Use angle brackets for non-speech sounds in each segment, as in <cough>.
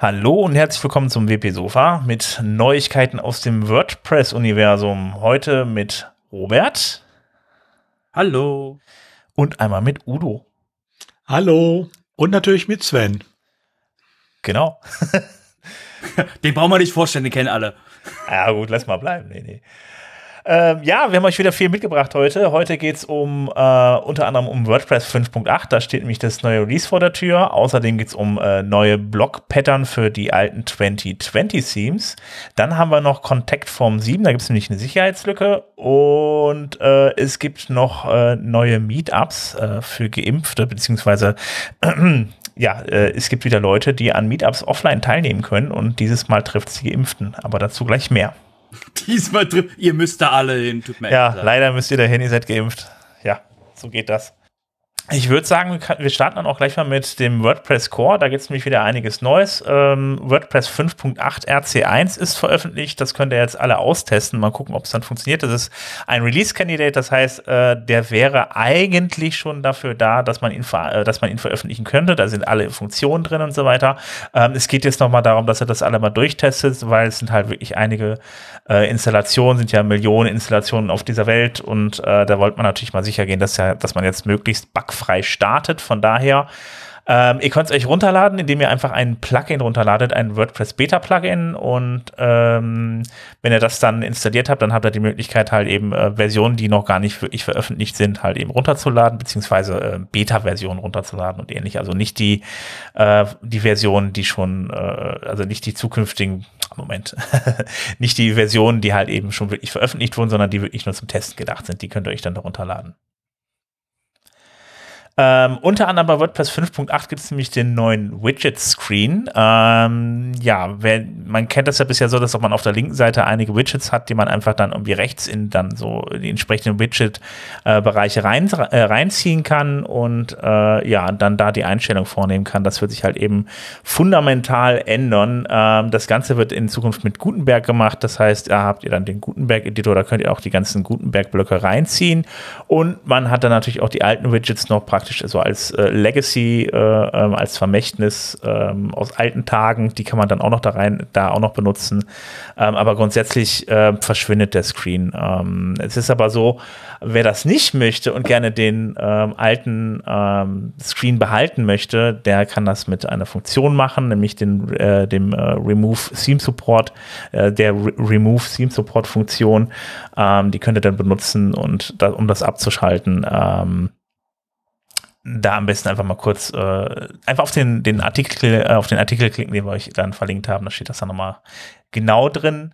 Hallo und herzlich willkommen zum WP Sofa mit Neuigkeiten aus dem WordPress-Universum. Heute mit Robert. Hallo. Und einmal mit Udo. Hallo. Und natürlich mit Sven. Genau. <laughs> den brauchen wir nicht vorstellen, den kennen alle. Ja, gut, lass mal bleiben. Nee, nee. Ähm, ja, wir haben euch wieder viel mitgebracht heute. Heute geht es um äh, unter anderem um WordPress 5.8. Da steht nämlich das neue Release vor der Tür. Außerdem geht es um äh, neue Block-Pattern für die alten 2020-Themes. Dann haben wir noch Contact Form 7. Da gibt es nämlich eine Sicherheitslücke. Und äh, es gibt noch äh, neue Meetups äh, für Geimpfte, beziehungsweise <clears throat> ja, äh, es gibt wieder Leute, die an Meetups offline teilnehmen können und dieses Mal trifft sie Geimpften. Aber dazu gleich mehr. <laughs> Diesmal trifft, ihr müsst da alle hin, tut mir Ja, leider müsst ihr da hin, ihr seid geimpft. Ja, so geht das. Ich würde sagen, wir starten dann auch gleich mal mit dem WordPress Core. Da gibt es nämlich wieder einiges Neues. Ähm, WordPress 5.8 RC1 ist veröffentlicht. Das könnt ihr jetzt alle austesten. Mal gucken, ob es dann funktioniert. Das ist ein Release-Candidate. Das heißt, äh, der wäre eigentlich schon dafür da, dass man ihn, äh, dass man ihn veröffentlichen könnte. Da sind alle Funktionen drin und so weiter. Ähm, es geht jetzt nochmal darum, dass er das alle mal durchtestet, weil es sind halt wirklich einige äh, Installationen, sind ja Millionen Installationen auf dieser Welt. Und äh, da wollte man natürlich mal sicher gehen, dass, ja, dass man jetzt möglichst bugfrei frei startet. Von daher, ähm, ihr könnt es euch runterladen, indem ihr einfach ein Plugin runterladet, ein WordPress Beta Plugin. Und ähm, wenn ihr das dann installiert habt, dann habt ihr die Möglichkeit, halt eben äh, Versionen, die noch gar nicht wirklich veröffentlicht sind, halt eben runterzuladen, beziehungsweise äh, Beta-Versionen runterzuladen und ähnlich. Also nicht die, äh, die Versionen, die schon, äh, also nicht die zukünftigen, Moment, <laughs> nicht die Versionen, die halt eben schon wirklich veröffentlicht wurden, sondern die wirklich nur zum Testen gedacht sind. Die könnt ihr euch dann da runterladen. Ähm, unter anderem bei WordPress 5.8 gibt es nämlich den neuen Widget-Screen. Ähm, ja, wer, man kennt das ja bisher so, dass man auf der linken Seite einige Widgets hat, die man einfach dann irgendwie rechts in dann so die entsprechenden Widget-Bereiche rein, äh, reinziehen kann und äh, ja, dann da die Einstellung vornehmen kann. Das wird sich halt eben fundamental ändern. Ähm, das Ganze wird in Zukunft mit Gutenberg gemacht. Das heißt, da habt ihr dann den Gutenberg-Editor, da könnt ihr auch die ganzen Gutenberg-Blöcke reinziehen und man hat dann natürlich auch die alten Widgets noch praktisch praktisch so als äh, Legacy, äh, ähm, als Vermächtnis ähm, aus alten Tagen, die kann man dann auch noch da rein, da auch noch benutzen. Ähm, aber grundsätzlich verschwindet der Screen. Es ist aber so, wer das nicht möchte und gerne den alten Screen behalten möchte, der kann das mit einer Funktion machen, nämlich den, äh, dem äh, Remove Theme Support, äh, der Re Remove Theme Support Funktion. die könnt ihr dann benutzen und da, um das abzuschalten. Ähm, da am besten einfach mal kurz äh, einfach auf den, den Artikel, äh, auf den Artikel klicken, den wir euch dann verlinkt haben. Da steht das dann nochmal genau drin.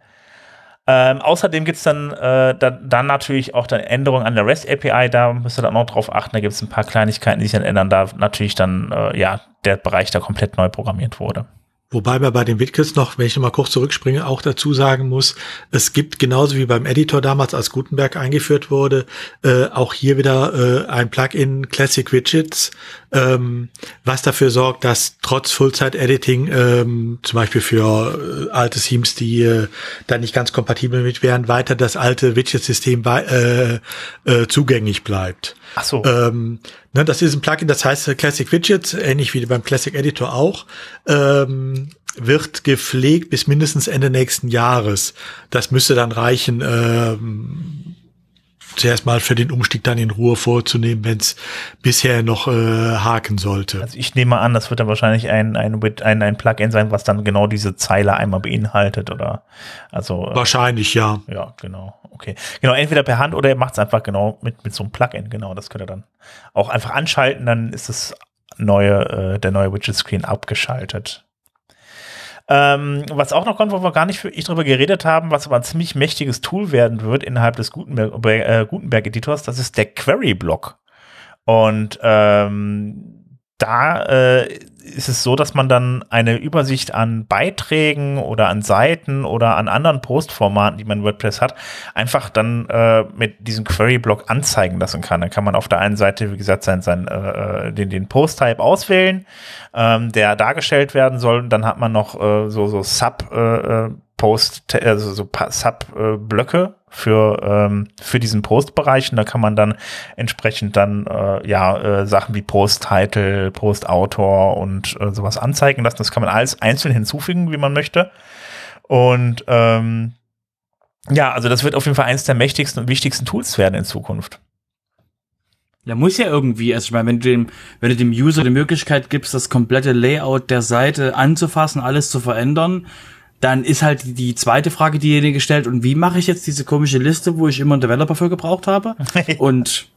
Ähm, außerdem gibt es dann, äh, da, dann natürlich auch dann Änderungen an der REST API, da müsst ihr dann auch drauf achten, da gibt es ein paar Kleinigkeiten, die sich dann ändern, da natürlich dann äh, ja der Bereich da komplett neu programmiert wurde. Wobei man bei den Widgets noch, wenn ich mal kurz zurückspringe, auch dazu sagen muss, es gibt genauso wie beim Editor damals, als Gutenberg eingeführt wurde, äh, auch hier wieder äh, ein Plugin Classic Widgets, ähm, was dafür sorgt, dass trotz Full-Zeit-Editing ähm, zum Beispiel für äh, alte Themes, die äh, da nicht ganz kompatibel mit wären, weiter das alte Widget-System äh, äh, zugänglich bleibt. Ach so. Ähm, ne, das ist ein Plugin, das heißt Classic Widgets, ähnlich wie beim Classic Editor auch. Ähm, wird gepflegt bis mindestens Ende nächsten Jahres. Das müsste dann reichen, ähm, zuerst mal für den Umstieg dann in Ruhe vorzunehmen, wenn es bisher noch äh, haken sollte. Also ich nehme an, das wird dann wahrscheinlich ein, ein, ein, ein Plugin sein, was dann genau diese Zeile einmal beinhaltet oder also äh, wahrscheinlich ja. Ja, genau. Okay. Genau, entweder per Hand oder ihr macht es einfach genau mit, mit so einem Plugin, genau, das könnt ihr dann auch einfach anschalten, dann ist das neue, äh, der neue Widget Screen abgeschaltet. Ähm, was auch noch kommt, wo wir gar nicht wirklich drüber geredet haben, was aber ein ziemlich mächtiges Tool werden wird innerhalb des Gutenberg, äh, Gutenberg Editors, das ist der Query Block. Und ähm, da äh, ist es so, dass man dann eine Übersicht an Beiträgen oder an Seiten oder an anderen Postformaten, die man in WordPress hat, einfach dann äh, mit diesem Query-Block anzeigen lassen kann. Dann kann man auf der einen Seite, wie gesagt, sein, sein, äh, den, den Post-Type auswählen, ähm, der dargestellt werden soll. Und dann hat man noch äh, so, so Sub- äh, äh Post, also so Sub-Blöcke für, ähm, für diesen Post-Bereich. Und da kann man dann entsprechend dann äh, ja äh, Sachen wie Post-Title, Post-Autor und äh, sowas anzeigen lassen. Das kann man alles einzeln hinzufügen, wie man möchte. Und ähm, ja, also das wird auf jeden Fall eines der mächtigsten und wichtigsten Tools werden in Zukunft. Ja, muss ja irgendwie. Also ich meine, wenn du dem, wenn du dem User die Möglichkeit gibst, das komplette Layout der Seite anzufassen, alles zu verändern, dann ist halt die zweite Frage diejenige gestellt, und wie mache ich jetzt diese komische Liste, wo ich immer einen Developer für gebraucht habe? <laughs> und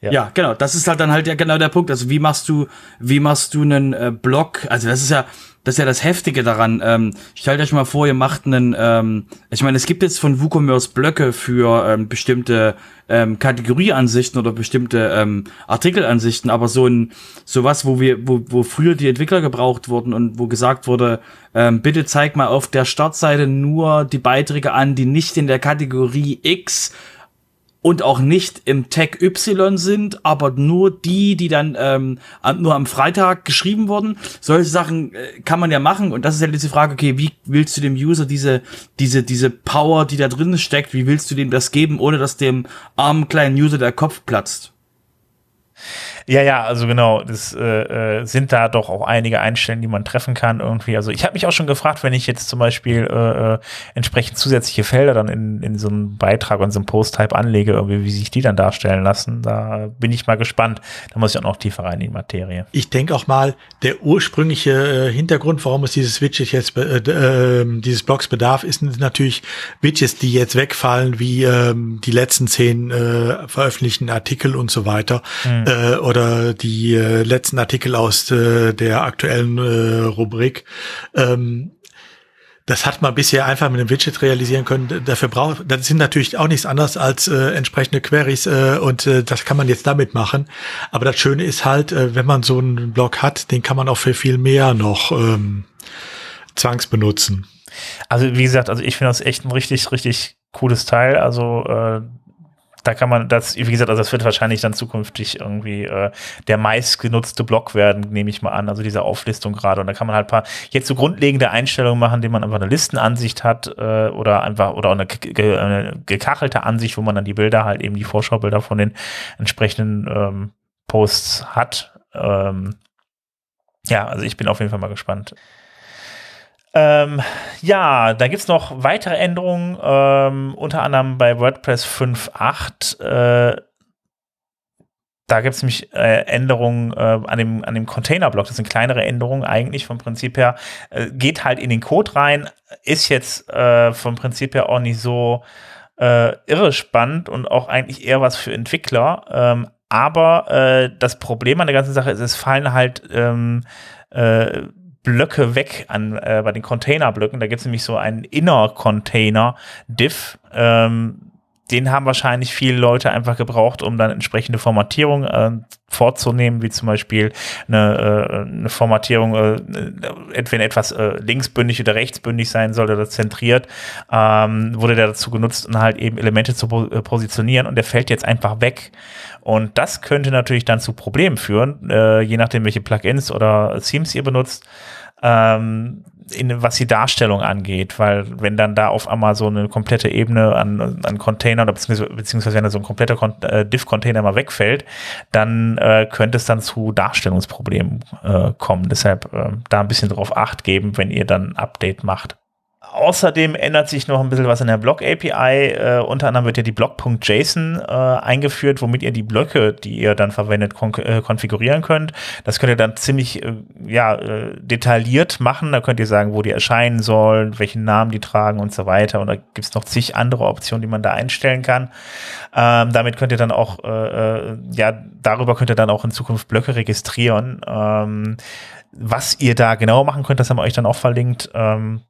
ja. ja. genau, das ist halt dann halt ja genau der Punkt. Also wie machst du, wie machst du einen äh, Blog? Also das ist ja, das ist ja das Heftige daran. Ähm, stellt euch mal vor, ihr macht einen, ähm, ich meine, es gibt jetzt von WooCommerce Blöcke für ähm, bestimmte ähm, Kategorieansichten oder bestimmte ähm, Artikelansichten, aber so ein sowas, wo wir, wo, wo früher die Entwickler gebraucht wurden und wo gesagt wurde, ähm, bitte zeig mal auf der Startseite nur die Beiträge an, die nicht in der Kategorie X und auch nicht im Tag Y sind, aber nur die, die dann ähm, nur am Freitag geschrieben wurden. Solche Sachen äh, kann man ja machen und das ist ja diese Frage, okay, wie willst du dem User diese diese diese Power, die da drin steckt, wie willst du dem das geben, ohne dass dem armen kleinen User der Kopf platzt? Ja, ja, also genau, das äh, äh, sind da doch auch einige Einstellungen, die man treffen kann irgendwie. Also ich habe mich auch schon gefragt, wenn ich jetzt zum Beispiel äh, äh, entsprechend zusätzliche Felder dann in, in so einem Beitrag und so einem Post-Type anlege, irgendwie, wie sich die dann darstellen lassen. Da bin ich mal gespannt. Da muss ich auch noch tiefer rein in die Materie. Ich denke auch mal, der ursprüngliche äh, Hintergrund, warum es dieses Widget jetzt, äh, äh, dieses Blogs bedarf, ist natürlich Widgets, die jetzt wegfallen, wie äh, die letzten zehn äh, veröffentlichten Artikel und so weiter. Mhm. Äh, oder oder die äh, letzten Artikel aus äh, der aktuellen äh, Rubrik. Ähm, das hat man bisher einfach mit einem Widget realisieren können. Dafür braucht, das sind natürlich auch nichts anderes als äh, entsprechende Queries äh, und äh, das kann man jetzt damit machen. Aber das Schöne ist halt, äh, wenn man so einen Blog hat, den kann man auch für viel mehr noch ähm, zwangsbenutzen. Also wie gesagt, also ich finde das echt ein richtig, richtig cooles Teil. Also äh, da kann man das, wie gesagt, also das wird wahrscheinlich dann zukünftig irgendwie äh, der meistgenutzte Block werden, nehme ich mal an, also diese Auflistung gerade. Und da kann man halt paar jetzt so grundlegende Einstellungen machen, indem man einfach eine Listenansicht hat äh, oder einfach oder eine, ge eine gekachelte Ansicht, wo man dann die Bilder halt eben die Vorschaubilder von den entsprechenden ähm, Posts hat. Ähm, ja, also ich bin auf jeden Fall mal gespannt. Ähm, ja, da gibt es noch weitere Änderungen, ähm, unter anderem bei WordPress 5.8. Äh, da gibt es nämlich äh, Änderungen äh, an dem, an dem Container-Block. Das sind kleinere Änderungen eigentlich vom Prinzip her. Äh, geht halt in den Code rein, ist jetzt äh, vom Prinzip her auch nicht so äh, irre spannend und auch eigentlich eher was für Entwickler. Ähm, aber das Problem an der ganzen Sache ist, es fallen halt ähm, äh, Blöcke weg an äh, bei den Containerblöcken. Da gibt es nämlich so einen Inner Container Diff. Ähm, den haben wahrscheinlich viele Leute einfach gebraucht, um dann entsprechende Formatierung äh, vorzunehmen, wie zum Beispiel eine, äh, eine Formatierung, äh, entweder etwas äh, linksbündig oder rechtsbündig sein soll oder zentriert, ähm, wurde der dazu genutzt, um halt eben Elemente zu äh, positionieren und der fällt jetzt einfach weg. Und das könnte natürlich dann zu Problemen führen, äh, je nachdem, welche Plugins oder Themes ihr benutzt ähm, in, was die Darstellung angeht, weil wenn dann da auf einmal so eine komplette Ebene an, an Container oder beziehungsweise, beziehungsweise wenn da so ein kompletter äh, Diff-Container mal wegfällt, dann äh, könnte es dann zu Darstellungsproblemen äh, kommen. Deshalb äh, da ein bisschen drauf acht geben, wenn ihr dann ein Update macht. Außerdem ändert sich noch ein bisschen was in der Block-API. Äh, unter anderem wird ja die Block.json äh, eingeführt, womit ihr die Blöcke, die ihr dann verwendet, kon äh, konfigurieren könnt. Das könnt ihr dann ziemlich äh, ja, äh, detailliert machen. Da könnt ihr sagen, wo die erscheinen sollen, welchen Namen die tragen und so weiter. Und da gibt es noch zig andere Optionen, die man da einstellen kann. Ähm, damit könnt ihr dann auch, äh, ja, darüber könnt ihr dann auch in Zukunft Blöcke registrieren. Ähm, was ihr da genau machen könnt, das haben wir euch dann auch verlinkt. Ähm,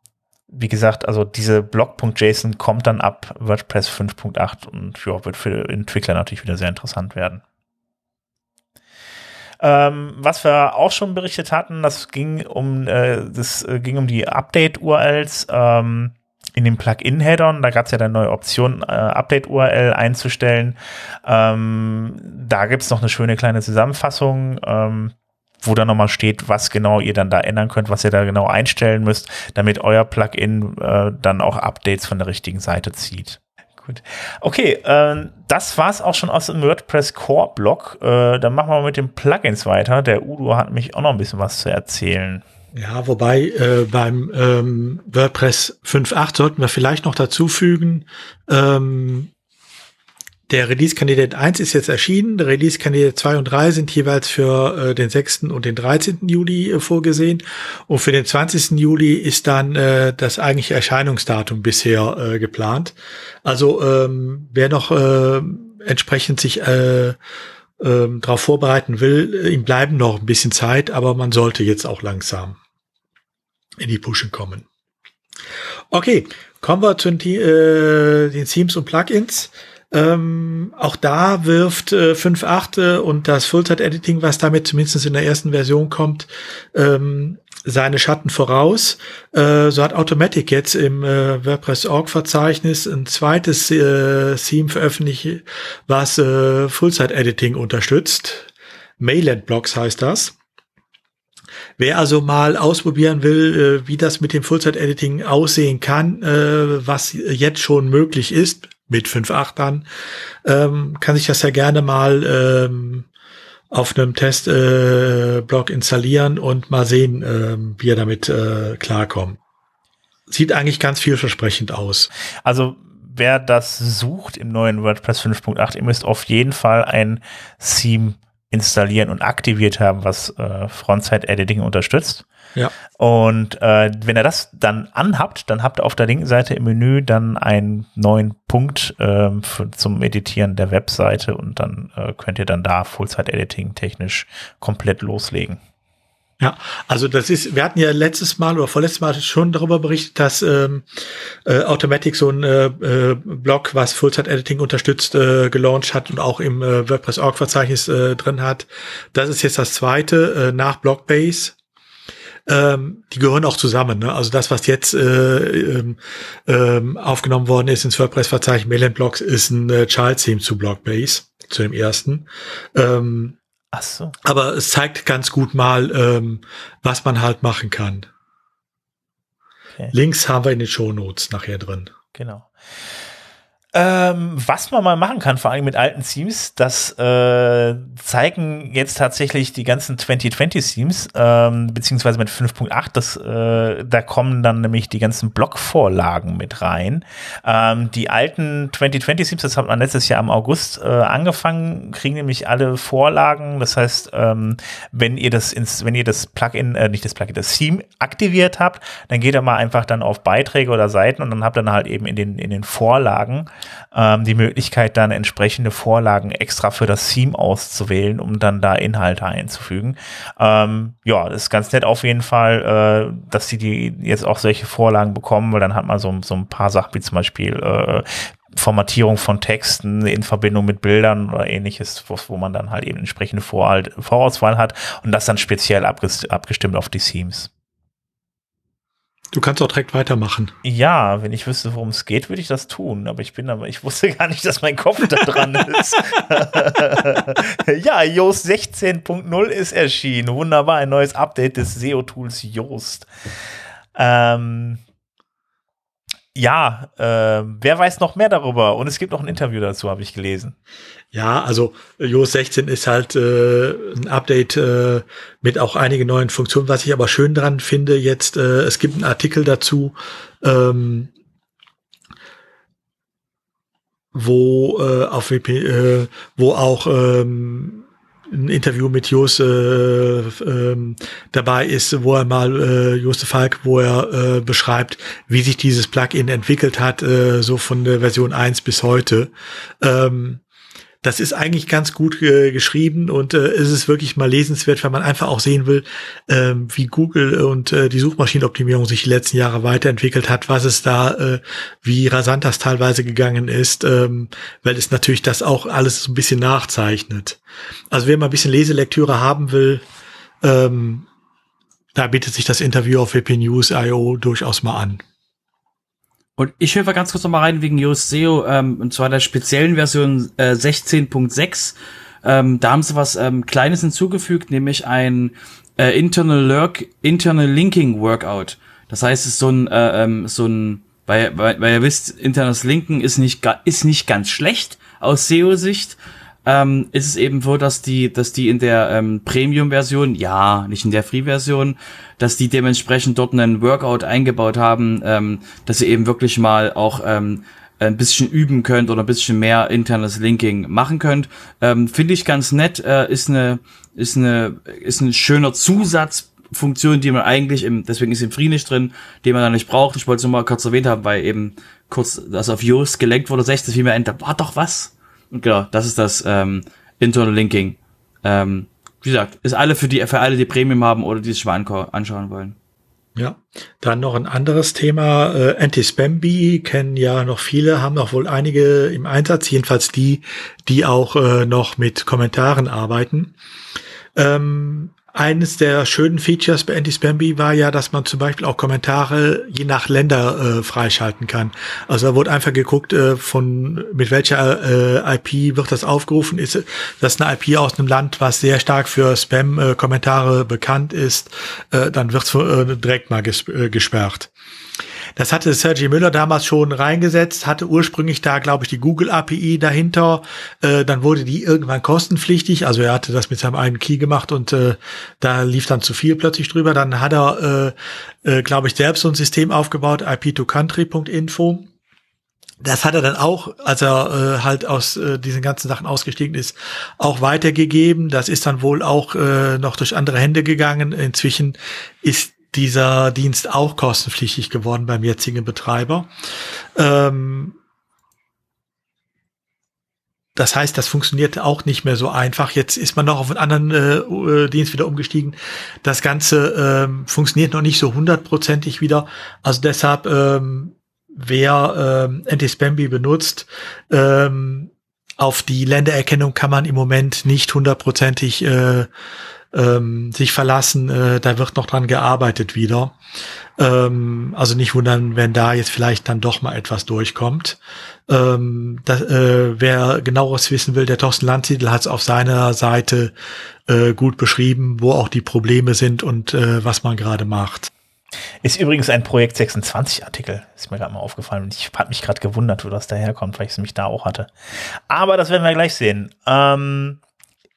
wie gesagt, also diese Blog.json kommt dann ab WordPress 5.8 und ja, wird für Entwickler natürlich wieder sehr interessant werden. Ähm, was wir auch schon berichtet hatten, das ging um, äh, das äh, ging um die Update-URLs ähm, in den Plugin-Headern. Da gab es ja dann neue Option, äh, Update-URL einzustellen. Ähm, da gibt es noch eine schöne kleine Zusammenfassung. Wo dann nochmal steht, was genau ihr dann da ändern könnt, was ihr da genau einstellen müsst, damit euer Plugin äh, dann auch Updates von der richtigen Seite zieht. Gut. Okay, äh, das war's auch schon aus dem WordPress Core Blog. Äh, dann machen wir mit den Plugins weiter. Der Udo hat mich auch noch ein bisschen was zu erzählen. Ja, wobei äh, beim ähm, WordPress 5.8 sollten wir vielleicht noch dazu fügen, ähm, der Release-Kandidat 1 ist jetzt erschienen. Release-Kandidat 2 und 3 sind jeweils für äh, den 6. und den 13. Juli äh, vorgesehen. Und für den 20. Juli ist dann äh, das eigentliche Erscheinungsdatum bisher äh, geplant. Also ähm, wer noch äh, entsprechend sich äh, äh, darauf vorbereiten will, äh, ihm bleiben noch ein bisschen Zeit, aber man sollte jetzt auch langsam in die Pushen kommen. Okay, kommen wir zu den, äh, den Themes und Plugins. Ähm, auch da wirft äh, 5.8 und das Full-Time-Editing, was damit zumindest in der ersten Version kommt, ähm, seine Schatten voraus. Äh, so hat Automatic jetzt im äh, WordPress.org-Verzeichnis ein zweites äh, Theme veröffentlicht, was äh, Full-Site-Editing unterstützt. Mailand-Blocks heißt das. Wer also mal ausprobieren will, äh, wie das mit dem Full-Site-Editing aussehen kann, äh, was jetzt schon möglich ist, mit 5.8 dann, ähm, kann sich das ja gerne mal ähm, auf einem Testblog äh, installieren und mal sehen, äh, wie er damit äh, klarkommt. Sieht eigentlich ganz vielversprechend aus. Also wer das sucht im neuen WordPress 5.8, ihr müsst auf jeden Fall ein Theme installieren und aktiviert haben, was äh, Frontside-Editing unterstützt. Ja. Und äh, wenn ihr das dann anhabt, dann habt ihr auf der linken Seite im Menü dann einen neuen Punkt äh, für, zum Editieren der Webseite und dann äh, könnt ihr dann da Full-Site-Editing technisch komplett loslegen. Ja, also das ist, wir hatten ja letztes Mal oder vorletztes Mal schon darüber berichtet, dass ähm, äh, Automatic so ein äh, äh, Blog, was Full-Site-Editing unterstützt, äh, gelauncht hat und auch im äh, WordPress-Org-Verzeichnis äh, drin hat. Das ist jetzt das zweite äh, nach Blockbase. Ähm, die gehören auch zusammen. Ne? Also das, was jetzt äh, ähm, ähm, aufgenommen worden ist ins WordPress-Verzeichnis Mailand Blocks, ist ein äh, Child-Theme zu Blockbase, zu dem ersten. Ähm, Ach so. Aber es zeigt ganz gut mal, ähm, was man halt machen kann. Okay. Links haben wir in den Show Notes nachher drin. Genau. Ähm, was man mal machen kann, vor allem mit alten Themes, das äh, zeigen jetzt tatsächlich die ganzen 2020 Themes, ähm, beziehungsweise mit 5.8, das, äh, da kommen dann nämlich die ganzen Blockvorlagen mit rein. Ähm, die alten 2020 Themes, das hat man letztes Jahr im August äh, angefangen, kriegen nämlich alle Vorlagen. Das heißt, ähm, wenn ihr das ins, wenn ihr das Plugin, äh, nicht das Plugin, das Theme aktiviert habt, dann geht ihr mal einfach dann auf Beiträge oder Seiten und dann habt ihr dann halt eben in den, in den Vorlagen ähm, die Möglichkeit, dann entsprechende Vorlagen extra für das Theme auszuwählen, um dann da Inhalte einzufügen. Ähm, ja, das ist ganz nett auf jeden Fall, äh, dass die, die jetzt auch solche Vorlagen bekommen, weil dann hat man so, so ein paar Sachen wie zum Beispiel äh, Formatierung von Texten in Verbindung mit Bildern oder ähnliches, wo, wo man dann halt eben entsprechende Vor Vorauswahl hat und das dann speziell abgestimmt auf die Themes. Du kannst auch direkt weitermachen. Ja, wenn ich wüsste, worum es geht, würde ich das tun. Aber ich bin aber, ich wusste <laughs> gar nicht, dass mein Kopf da dran ist. <laughs> ja, Yoast 16.0 ist erschienen. Wunderbar, ein neues Update des SEO-Tools Yoast. Ähm, ja, äh, wer weiß noch mehr darüber? Und es gibt noch ein Interview dazu, habe ich gelesen. Ja, also iOS 16 ist halt äh, ein Update äh, mit auch einigen neuen Funktionen. Was ich aber schön dran finde, jetzt, äh, es gibt einen Artikel dazu, ähm, wo äh, auf WP, äh, wo auch ähm, ein Interview mit Jos äh, äh, dabei ist, wo er mal äh, Joste Falk, wo er äh, beschreibt, wie sich dieses Plugin entwickelt hat, äh, so von der Version 1 bis heute. Ähm, das ist eigentlich ganz gut äh, geschrieben und äh, ist es wirklich mal lesenswert, weil man einfach auch sehen will, äh, wie Google und äh, die Suchmaschinenoptimierung sich die letzten Jahre weiterentwickelt hat, was es da, äh, wie rasant das teilweise gegangen ist, ähm, weil es natürlich das auch alles so ein bisschen nachzeichnet. Also wer mal ein bisschen Leselektüre haben will, ähm, da bietet sich das Interview auf WP News.io durchaus mal an. Und ich höre ganz kurz noch mal rein wegen Yoast SEO, ähm, und zwar der speziellen Version äh, 16.6 Ähm, da haben sie was ähm, Kleines hinzugefügt, nämlich ein äh, Internal, Lurk, Internal Linking Workout. Das heißt, es ist so ein, äh, ähm, so ein, weil, weil, weil ihr wisst, internes Linken ist nicht, ist nicht ganz schlecht aus SEO-Sicht. Ähm, ist es eben so, dass die, dass die in der ähm, Premium-Version, ja, nicht in der Free-Version, dass die dementsprechend dort einen Workout eingebaut haben, ähm, dass ihr eben wirklich mal auch ähm, ein bisschen üben könnt oder ein bisschen mehr internes Linking machen könnt. Ähm, Finde ich ganz nett, äh, ist eine, ist eine, ist ein schöner Zusatzfunktion, die man eigentlich im, deswegen ist im Free nicht drin, den man da nicht braucht. Ich wollte es nur mal kurz erwähnt haben, weil eben kurz das auf Yoast gelenkt wurde, 60 viel mehr Enter, war doch was. Genau, das ist das ähm, Internal Linking. Ähm, wie gesagt, ist alle für die, für alle, die Premium haben oder die mal anschauen wollen. Ja, dann noch ein anderes Thema. Äh, Anti-Spam-Bee kennen ja noch viele, haben auch wohl einige im Einsatz, jedenfalls die, die auch äh, noch mit Kommentaren arbeiten. Ähm, eines der schönen Features bei Anti-Spamby war ja, dass man zum Beispiel auch Kommentare je nach Länder äh, freischalten kann. Also da wurde einfach geguckt, äh, von mit welcher äh, IP wird das aufgerufen. Ist das eine IP aus einem Land, was sehr stark für Spam-Kommentare bekannt ist, äh, dann wird es äh, direkt mal ges äh, gesperrt. Das hatte Sergey Müller damals schon reingesetzt, hatte ursprünglich da, glaube ich, die Google API dahinter. Äh, dann wurde die irgendwann kostenpflichtig. Also er hatte das mit seinem einen Key gemacht und äh, da lief dann zu viel plötzlich drüber. Dann hat er, äh, äh, glaube ich, selbst so ein System aufgebaut, ip2country.info. Das hat er dann auch, als er äh, halt aus äh, diesen ganzen Sachen ausgestiegen ist, auch weitergegeben. Das ist dann wohl auch äh, noch durch andere Hände gegangen. Inzwischen ist dieser Dienst auch kostenpflichtig geworden beim jetzigen Betreiber. Ähm, das heißt, das funktioniert auch nicht mehr so einfach. Jetzt ist man noch auf einen anderen äh, äh Dienst wieder umgestiegen. Das Ganze ähm, funktioniert noch nicht so hundertprozentig wieder. Also deshalb, ähm, wer ähm, Anti-Spamby benutzt, ähm, auf die Ländererkennung kann man im Moment nicht hundertprozentig äh, ähm, sich verlassen. Äh, da wird noch dran gearbeitet wieder. Ähm, also nicht wundern, wenn da jetzt vielleicht dann doch mal etwas durchkommt. Ähm, das, äh, wer genaueres wissen will, der Thorsten Landsiedel hat es auf seiner Seite äh, gut beschrieben, wo auch die Probleme sind und äh, was man gerade macht. Ist übrigens ein Projekt 26 Artikel. Ist mir gerade mal aufgefallen und ich habe mich gerade gewundert, wo das daherkommt, weil ich es mich da auch hatte. Aber das werden wir gleich sehen. Ähm,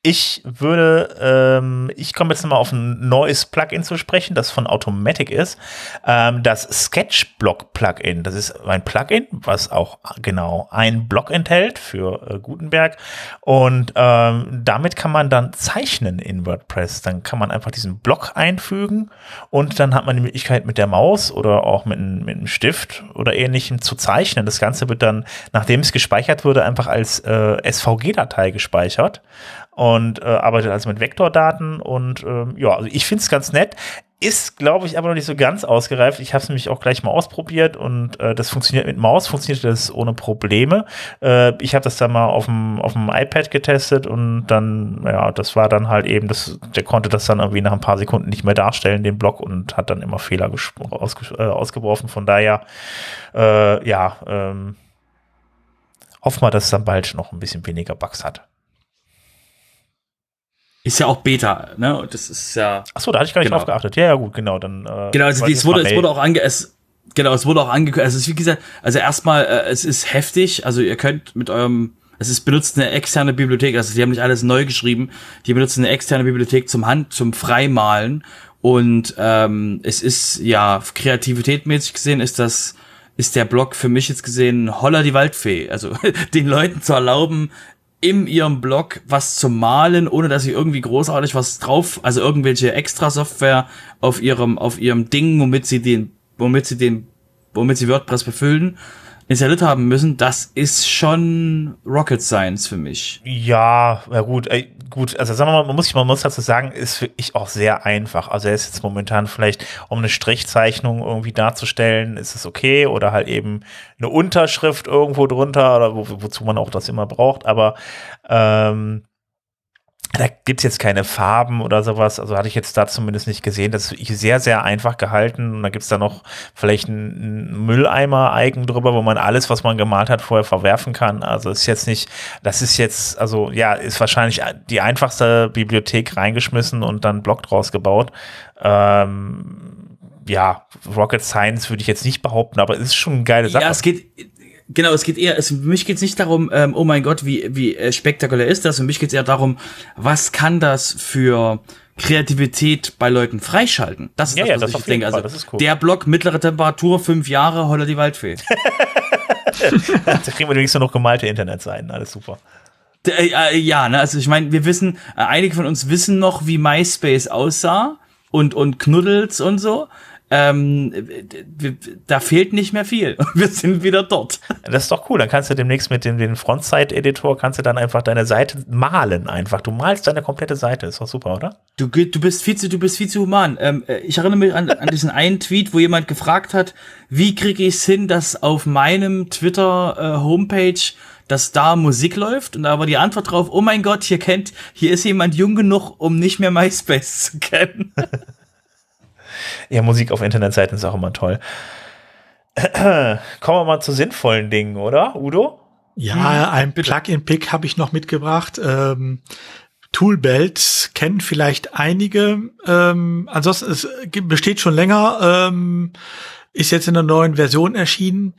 ich würde, ähm, ich komme jetzt mal auf ein neues Plugin zu sprechen, das von Automatic ist. Ähm, das Sketchblock Plugin. Das ist ein Plugin, was auch genau ein Block enthält für äh, Gutenberg. Und ähm, damit kann man dann zeichnen in WordPress. Dann kann man einfach diesen Block einfügen und dann hat man die Möglichkeit mit der Maus oder auch mit, mit einem Stift oder ähnlichem zu zeichnen. Das Ganze wird dann, nachdem es gespeichert wurde, einfach als äh, SVG-Datei gespeichert und äh, arbeitet also mit Vektordaten und ähm, ja, also ich finde es ganz nett. Ist, glaube ich, aber noch nicht so ganz ausgereift. Ich habe es nämlich auch gleich mal ausprobiert und äh, das funktioniert mit Maus, funktioniert das ohne Probleme. Äh, ich habe das dann mal auf dem iPad getestet und dann, ja, das war dann halt eben, das, der konnte das dann irgendwie nach ein paar Sekunden nicht mehr darstellen, den Block, und hat dann immer Fehler ausge äh, ausgebrochen. Von daher, äh, ja, ähm, hoffen wir, dass es dann bald noch ein bisschen weniger Bugs hat. Ist ja auch Beta, ne? Das ist ja. Achso, da hatte ich gar nicht genau. drauf geachtet. Ja, ja, gut, genau. Dann, äh, genau, also es wurde, es wurde auch ange, es, genau, es wurde auch angekündigt. Also es ist wie gesagt, also erstmal, äh, es ist heftig. Also ihr könnt mit eurem, es ist benutzt eine externe Bibliothek. Also die haben nicht alles neu geschrieben. Die benutzen eine externe Bibliothek zum Hand, zum Freimalen. Und ähm, es ist ja kreativitätmäßig gesehen ist das ist der Blog für mich jetzt gesehen Holler die Waldfee. Also <laughs> den Leuten zu erlauben, in ihrem Blog was zu malen, ohne dass sie irgendwie großartig was drauf, also irgendwelche extra Software auf ihrem, auf ihrem Ding, womit sie den, womit sie den, womit sie WordPress befüllen, installiert haben müssen, das ist schon Rocket Science für mich. Ja, ja gut, ey, gut, also sagen wir mal, man muss, man muss dazu sagen, ist für ich auch sehr einfach. Also er ist jetzt momentan vielleicht, um eine Strichzeichnung irgendwie darzustellen, ist es okay oder halt eben eine Unterschrift irgendwo drunter oder wo, wozu man auch das immer braucht, aber ähm, da gibt's jetzt keine Farben oder sowas. Also hatte ich jetzt da zumindest nicht gesehen. Das ist sehr, sehr einfach gehalten. Und da gibt's da noch vielleicht einen Mülleimer-Icon drüber, wo man alles, was man gemalt hat, vorher verwerfen kann. Also ist jetzt nicht, das ist jetzt, also ja, ist wahrscheinlich die einfachste Bibliothek reingeschmissen und dann Block draus gebaut. Ähm, ja, Rocket Science würde ich jetzt nicht behaupten, aber es ist schon eine geile Sache. Ja, es geht, Genau, es geht eher, es, für mich geht es nicht darum, ähm, oh mein Gott, wie, wie äh, spektakulär ist das. Für mich geht es eher darum, was kann das für Kreativität bei Leuten freischalten. Das ist ja, das, was ja, das ich denke. Also cool. der Block, mittlere Temperatur, fünf Jahre, Holler die Waldfee. <laughs> <laughs> da kriegen wir wenigstens noch gemalte Internetseiten, alles super. Äh, äh, ja, ne, also ich meine, wir wissen, äh, einige von uns wissen noch, wie MySpace aussah und, und Knuddels und so ähm, da fehlt nicht mehr viel. <laughs> Wir sind wieder dort. Das ist doch cool. Dann kannst du demnächst mit dem, dem Frontside-Editor kannst du dann einfach deine Seite malen einfach. Du malst deine komplette Seite. Ist doch super, oder? Du, du bist viel zu, du bist viel zu human. Ähm, äh, ich erinnere mich an, an diesen einen Tweet, wo jemand gefragt hat, wie kriege ich es hin, dass auf meinem Twitter äh, Homepage dass da Musik läuft und da war die Antwort drauf, oh mein Gott, hier kennt, hier ist jemand jung genug, um nicht mehr MySpace zu kennen. <laughs> Ja, Musik auf Internetseiten ist auch immer toll. Kommen wir mal zu sinnvollen Dingen, oder, Udo? Ja, hm, ein Plugin-Pick habe ich noch mitgebracht. Ähm, Toolbelt kennen vielleicht einige. Ähm, ansonsten, es besteht schon länger, ähm, ist jetzt in der neuen Version erschienen,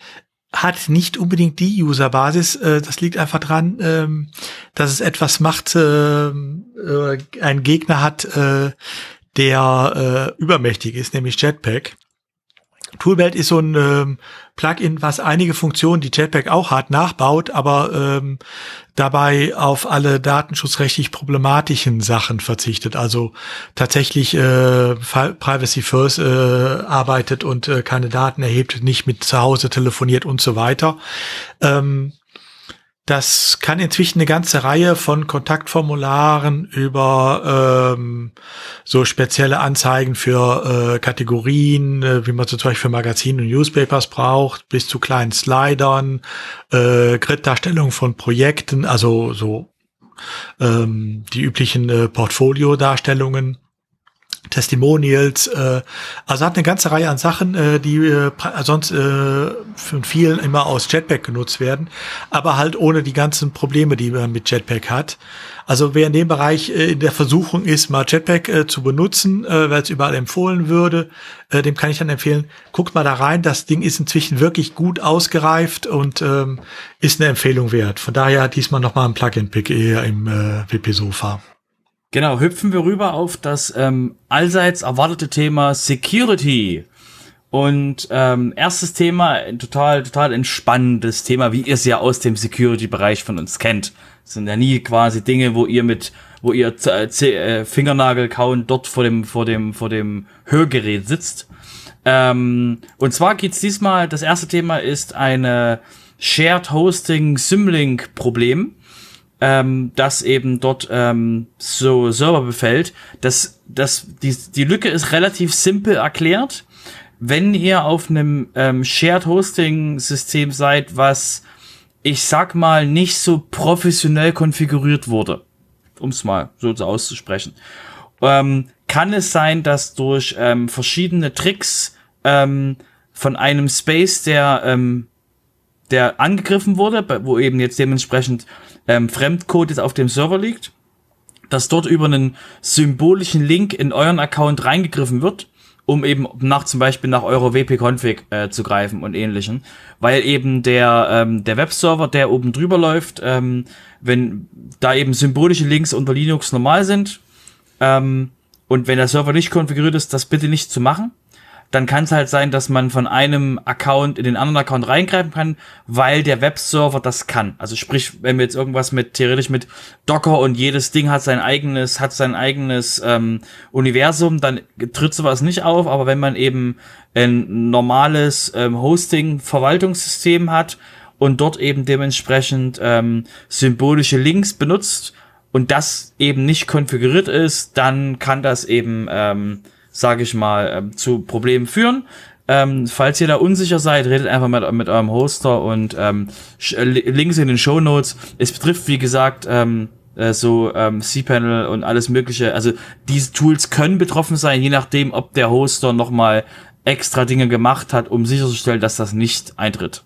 hat nicht unbedingt die Userbasis. Äh, das liegt einfach dran, ähm, dass es etwas macht, äh, äh, ein Gegner hat, äh, der äh, übermächtig ist, nämlich Jetpack. Toolbelt ist so ein ähm, Plugin, was einige Funktionen, die Jetpack auch hat, nachbaut, aber ähm, dabei auf alle datenschutzrechtlich problematischen Sachen verzichtet. Also tatsächlich äh, Privacy First äh, arbeitet und äh, keine Daten erhebt, nicht mit zu Hause telefoniert und so weiter. Ähm, das kann inzwischen eine ganze Reihe von Kontaktformularen über ähm, so spezielle Anzeigen für äh, Kategorien, äh, wie man so zum Beispiel für Magazine und Newspapers braucht, bis zu kleinen Slidern, äh, Grid-Darstellung von Projekten, also so ähm, die üblichen äh, Portfolio-Darstellungen Testimonials, äh, also hat eine ganze Reihe an Sachen, äh, die äh, sonst äh, von vielen immer aus Jetpack genutzt werden, aber halt ohne die ganzen Probleme, die man mit Jetpack hat. Also wer in dem Bereich äh, in der Versuchung ist, mal Jetpack äh, zu benutzen, äh, weil es überall empfohlen würde, äh, dem kann ich dann empfehlen, guckt mal da rein. Das Ding ist inzwischen wirklich gut ausgereift und ähm, ist eine Empfehlung wert. Von daher diesmal nochmal ein Plugin-Pick eher im äh, WP-Sofa. Genau, hüpfen wir rüber auf das ähm, allseits erwartete Thema Security. Und ähm, erstes Thema, ein total, total entspannendes Thema, wie ihr es ja aus dem Security-Bereich von uns kennt. Das sind ja nie quasi Dinge, wo ihr mit, wo ihr äh, äh, Fingernagel kauen dort vor dem, vor dem, vor dem Hörgerät sitzt. Ähm, und zwar geht's diesmal, das erste Thema ist eine Shared Hosting Symlink Problem ähm, das eben dort ähm, so Server befällt. Das, das, die, die Lücke ist relativ simpel erklärt. Wenn ihr auf einem ähm, Shared Hosting System seid, was ich sag mal nicht so professionell konfiguriert wurde, um es mal so auszusprechen, ähm, kann es sein, dass durch ähm, verschiedene Tricks ähm, von einem Space, der ähm, der angegriffen wurde, wo eben jetzt dementsprechend ähm, Fremdcode jetzt auf dem Server liegt, dass dort über einen symbolischen Link in euren Account reingegriffen wird, um eben nach zum Beispiel nach eurer WP-Config äh, zu greifen und ähnlichen, weil eben der ähm, der Webserver, der oben drüber läuft, ähm, wenn da eben symbolische Links unter Linux normal sind ähm, und wenn der Server nicht konfiguriert ist, das bitte nicht zu machen dann kann es halt sein, dass man von einem Account in den anderen Account reingreifen kann, weil der Webserver das kann. Also sprich, wenn wir jetzt irgendwas mit theoretisch mit Docker und jedes Ding hat sein eigenes, hat sein eigenes ähm, Universum, dann tritt sowas nicht auf. Aber wenn man eben ein normales ähm, Hosting-Verwaltungssystem hat und dort eben dementsprechend ähm, symbolische Links benutzt und das eben nicht konfiguriert ist, dann kann das eben ähm, sage ich mal, ähm, zu Problemen führen. Ähm, falls ihr da unsicher seid, redet einfach mit, mit eurem Hoster und ähm, äh, Links in den Show Notes. Es betrifft, wie gesagt, ähm, äh, so ähm, cPanel und alles mögliche. Also diese Tools können betroffen sein, je nachdem, ob der Hoster nochmal extra Dinge gemacht hat, um sicherzustellen, dass das nicht eintritt.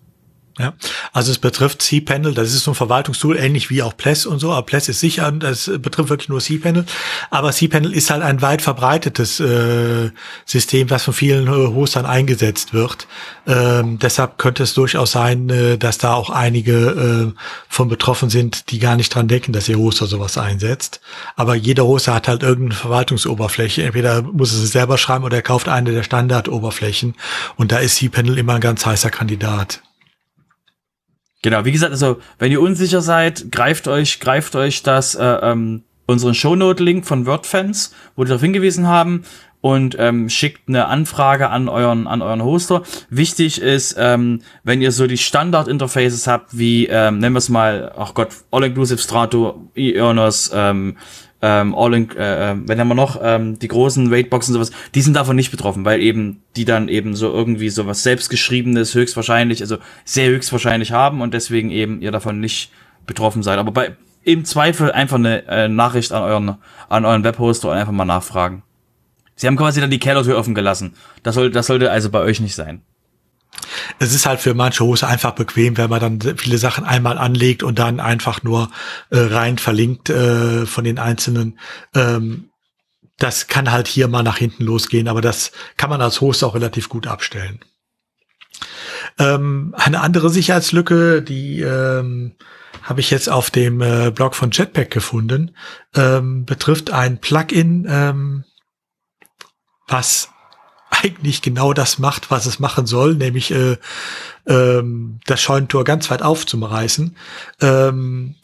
Ja, also es betrifft cPanel, das ist so ein Verwaltungstool, ähnlich wie auch Pless und so, aber Pless ist sicher, das betrifft wirklich nur cPanel, aber cPanel ist halt ein weit verbreitetes äh, System, was von vielen äh, Hostern eingesetzt wird. Ähm, deshalb könnte es durchaus sein, äh, dass da auch einige äh, von betroffen sind, die gar nicht dran denken, dass ihr Hoster sowas einsetzt. Aber jeder Hoster hat halt irgendeine Verwaltungsoberfläche, entweder muss es selber schreiben oder er kauft eine der Standardoberflächen und da ist cPanel immer ein ganz heißer Kandidat. Genau, wie gesagt, also wenn ihr unsicher seid, greift euch, greift euch das äh, ähm, unseren Shownote-Link von WordFans, wo die darauf hingewiesen haben und ähm, schickt eine Anfrage an euren an euren Hoster. Wichtig ist, ähm, wenn ihr so die Standard-Interfaces habt, wie ähm, nennen wir es mal, ach Gott, All-Inclusive Strato, e-Earners, ähm, ähm, All in, äh, äh, wenn haben wir noch ähm, die großen Raidboxen sowas, die sind davon nicht betroffen, weil eben die dann eben so irgendwie sowas selbstgeschriebenes höchstwahrscheinlich, also sehr höchstwahrscheinlich haben und deswegen eben ihr davon nicht betroffen seid. Aber bei im Zweifel einfach eine äh, Nachricht an euren an euren Webhoster und einfach mal nachfragen. Sie haben quasi dann die Kellertür offen gelassen. Das soll das sollte also bei euch nicht sein es ist halt für manche Hose einfach bequem, wenn man dann viele Sachen einmal anlegt und dann einfach nur äh, rein verlinkt äh, von den einzelnen. Ähm, das kann halt hier mal nach hinten losgehen, aber das kann man als Host auch relativ gut abstellen. Ähm, eine andere Sicherheitslücke, die ähm, habe ich jetzt auf dem äh, Blog von Jetpack gefunden, ähm, betrifft ein Plugin, ähm, was eigentlich genau das macht, was es machen soll, nämlich äh, ähm, das Scheunentor ganz weit aufzureißen. Ähm,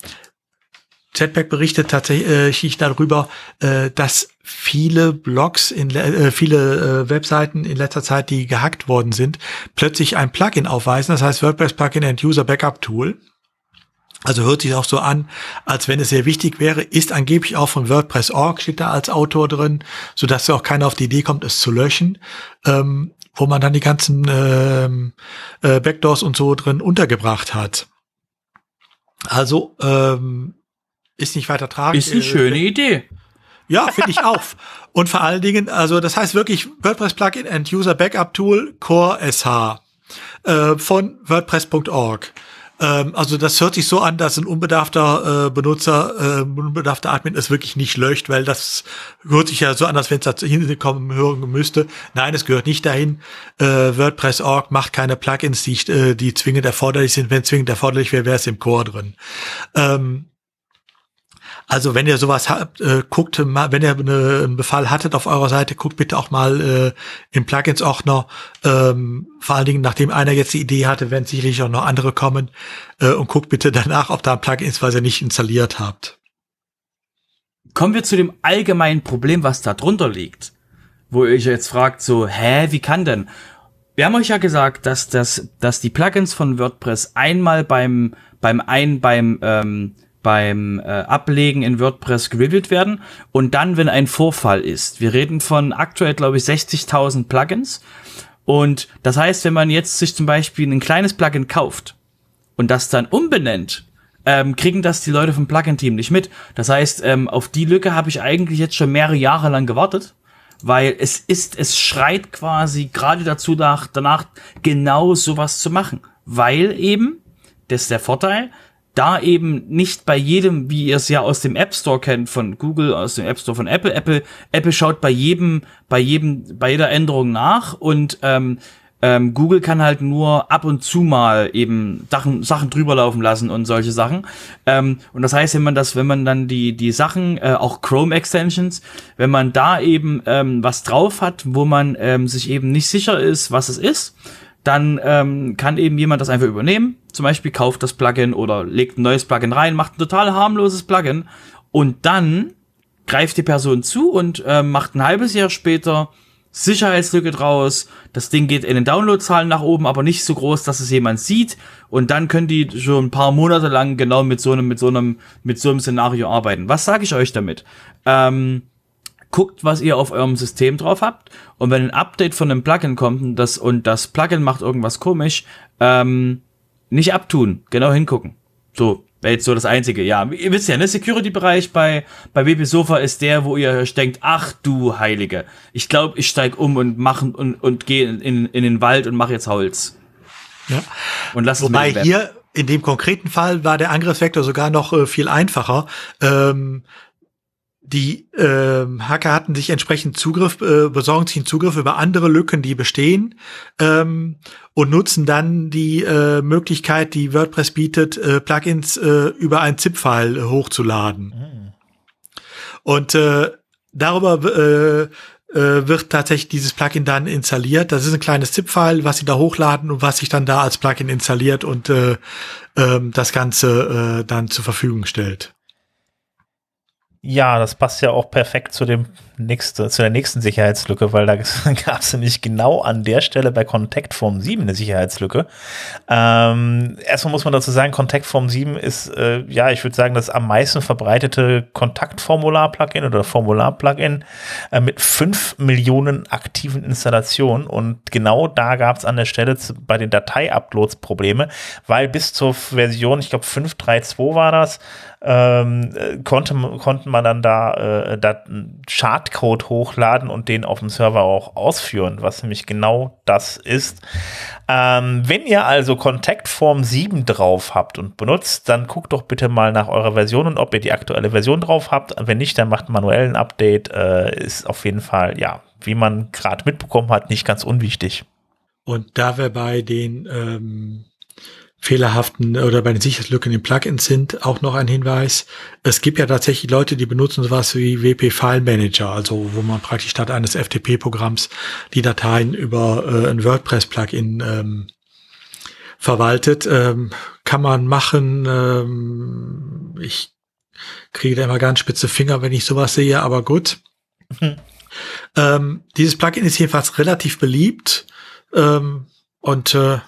Jetpack berichtet tatsächlich darüber, äh, dass viele Blogs, in, äh, viele äh, Webseiten in letzter Zeit, die gehackt worden sind, plötzlich ein Plugin aufweisen, das heißt WordPress Plugin and User Backup Tool. Also hört sich auch so an, als wenn es sehr wichtig wäre, ist angeblich auch von WordPress.org, steht da als Autor drin, so dass auch keiner auf die Idee kommt, es zu löschen, ähm, wo man dann die ganzen ähm, äh, Backdoors und so drin untergebracht hat. Also ähm, ist nicht weiter tragisch. Ist eine äh, schöne Idee. Ja, finde ich auch. Und vor allen Dingen, also das heißt wirklich WordPress Plugin and User Backup Tool Core SH äh, von WordPress.org. Ähm, also das hört sich so an, dass ein unbedarfter äh, Benutzer, äh, unbedarfter Admin es wirklich nicht löscht, weil das hört sich ja so an, als wenn es da hinkommen hören müsste. Nein, es gehört nicht dahin. Äh, WordPress.org macht keine Plugins, die, äh, die zwingend erforderlich sind. Wenn zwingend erforderlich wäre, wäre es im Core drin. Ähm, also wenn ihr sowas habt, äh, guckt mal, wenn ihr eine, einen Befall hattet auf eurer Seite, guckt bitte auch mal äh, im Plugins-Ordner. Ähm, vor allen Dingen, nachdem einer jetzt die Idee hatte, werden sicherlich auch noch andere kommen. Äh, und guckt bitte <laughs> danach, ob da ein Plugin ist, was ihr nicht installiert habt. Kommen wir zu dem allgemeinen Problem, was da drunter liegt. Wo ihr euch jetzt fragt, so, hä, wie kann denn? Wir haben euch ja gesagt, dass, das, dass die Plugins von WordPress einmal beim, beim ein, beim, ähm, beim äh, Ablegen in WordPress gereviewt werden und dann, wenn ein Vorfall ist. Wir reden von aktuell, glaube ich, 60.000 Plugins. Und das heißt, wenn man jetzt sich zum Beispiel ein kleines Plugin kauft und das dann umbenennt, ähm, kriegen das die Leute vom Plugin-Team nicht mit. Das heißt, ähm, auf die Lücke habe ich eigentlich jetzt schon mehrere Jahre lang gewartet, weil es ist, es schreit quasi gerade dazu nach, danach genau sowas zu machen. Weil eben, das ist der Vorteil, da eben nicht bei jedem, wie ihr es ja aus dem App Store kennt, von Google, aus dem App Store von Apple, Apple, Apple schaut bei jedem, bei jedem, bei jeder Änderung nach und ähm, ähm, Google kann halt nur ab und zu mal eben Sachen, Sachen drüber laufen lassen und solche Sachen. Ähm, und das heißt, wenn man das, wenn man dann die, die Sachen, äh, auch Chrome Extensions, wenn man da eben ähm, was drauf hat, wo man ähm, sich eben nicht sicher ist, was es ist, dann ähm, kann eben jemand das einfach übernehmen. Zum Beispiel kauft das Plugin oder legt ein neues Plugin rein, macht ein total harmloses Plugin und dann greift die Person zu und äh, macht ein halbes Jahr später Sicherheitslücke draus. Das Ding geht in den Downloadzahlen nach oben, aber nicht so groß, dass es jemand sieht. Und dann können die schon ein paar Monate lang genau mit so einem, mit so einem, mit so einem Szenario arbeiten. Was sage ich euch damit? Ähm, guckt, was ihr auf eurem System drauf habt. Und wenn ein Update von einem Plugin kommt und das, und das Plugin macht irgendwas komisch, ähm, nicht abtun, genau hingucken. So, Wäre jetzt so das Einzige. Ja, ihr wisst ja, ne, Security-Bereich bei, bei WP Sofa ist der, wo ihr euch denkt, ach du Heilige. Ich glaube, ich steig um und mach und, und gehe in, in den Wald und mache jetzt Holz. Ja. Und lass Wobei es mir hier in dem konkreten Fall war der Angriffsvektor sogar noch äh, viel einfacher. Ähm, die ähm, Hacker hatten sich entsprechend Zugriff, äh, besorgen sich einen Zugriff über andere Lücken, die bestehen, ähm, und nutzen dann die äh, Möglichkeit, die WordPress bietet, äh, Plugins äh, über ein ZIP-File äh, hochzuladen. Mhm. Und äh, darüber äh, äh, wird tatsächlich dieses Plugin dann installiert. Das ist ein kleines ZIP-File, was sie da hochladen und was sich dann da als Plugin installiert und äh, äh, das Ganze äh, dann zur Verfügung stellt. Ja, das passt ja auch perfekt zu dem nächste, zu der nächsten Sicherheitslücke, weil da <laughs> gab es nämlich genau an der Stelle bei Contact Form 7 eine Sicherheitslücke. Ähm, erstmal muss man dazu sagen, Contact Form 7 ist, äh, ja, ich würde sagen, das am meisten verbreitete Kontaktformular-Plugin oder Formular-Plugin äh, mit fünf Millionen aktiven Installationen und genau da gab es an der Stelle zu, bei den Datei-Uploads Probleme, weil bis zur Version, ich glaube 5.3.2 war das, ähm, konnte, konnte man dann da, äh, da Chartcode hochladen und den auf dem Server auch ausführen, was nämlich genau das ist. Ähm, wenn ihr also Contact Form 7 drauf habt und benutzt, dann guckt doch bitte mal nach eurer Version und ob ihr die aktuelle Version drauf habt. Wenn nicht, dann macht manuell ein Update. Äh, ist auf jeden Fall, ja, wie man gerade mitbekommen hat, nicht ganz unwichtig. Und da wir bei den ähm, fehlerhaften oder bei den Sicherheitslücken in Plugins sind, auch noch ein Hinweis. Es gibt ja tatsächlich Leute, die benutzen sowas wie WP File Manager, also wo man praktisch statt eines FTP-Programms die Dateien über äh, ein WordPress-Plugin ähm, verwaltet. Ähm, kann man machen. Ähm, ich kriege da immer ganz spitze Finger, wenn ich sowas sehe, aber gut. Mhm. Ähm, dieses Plugin ist jedenfalls relativ beliebt ähm, und äh,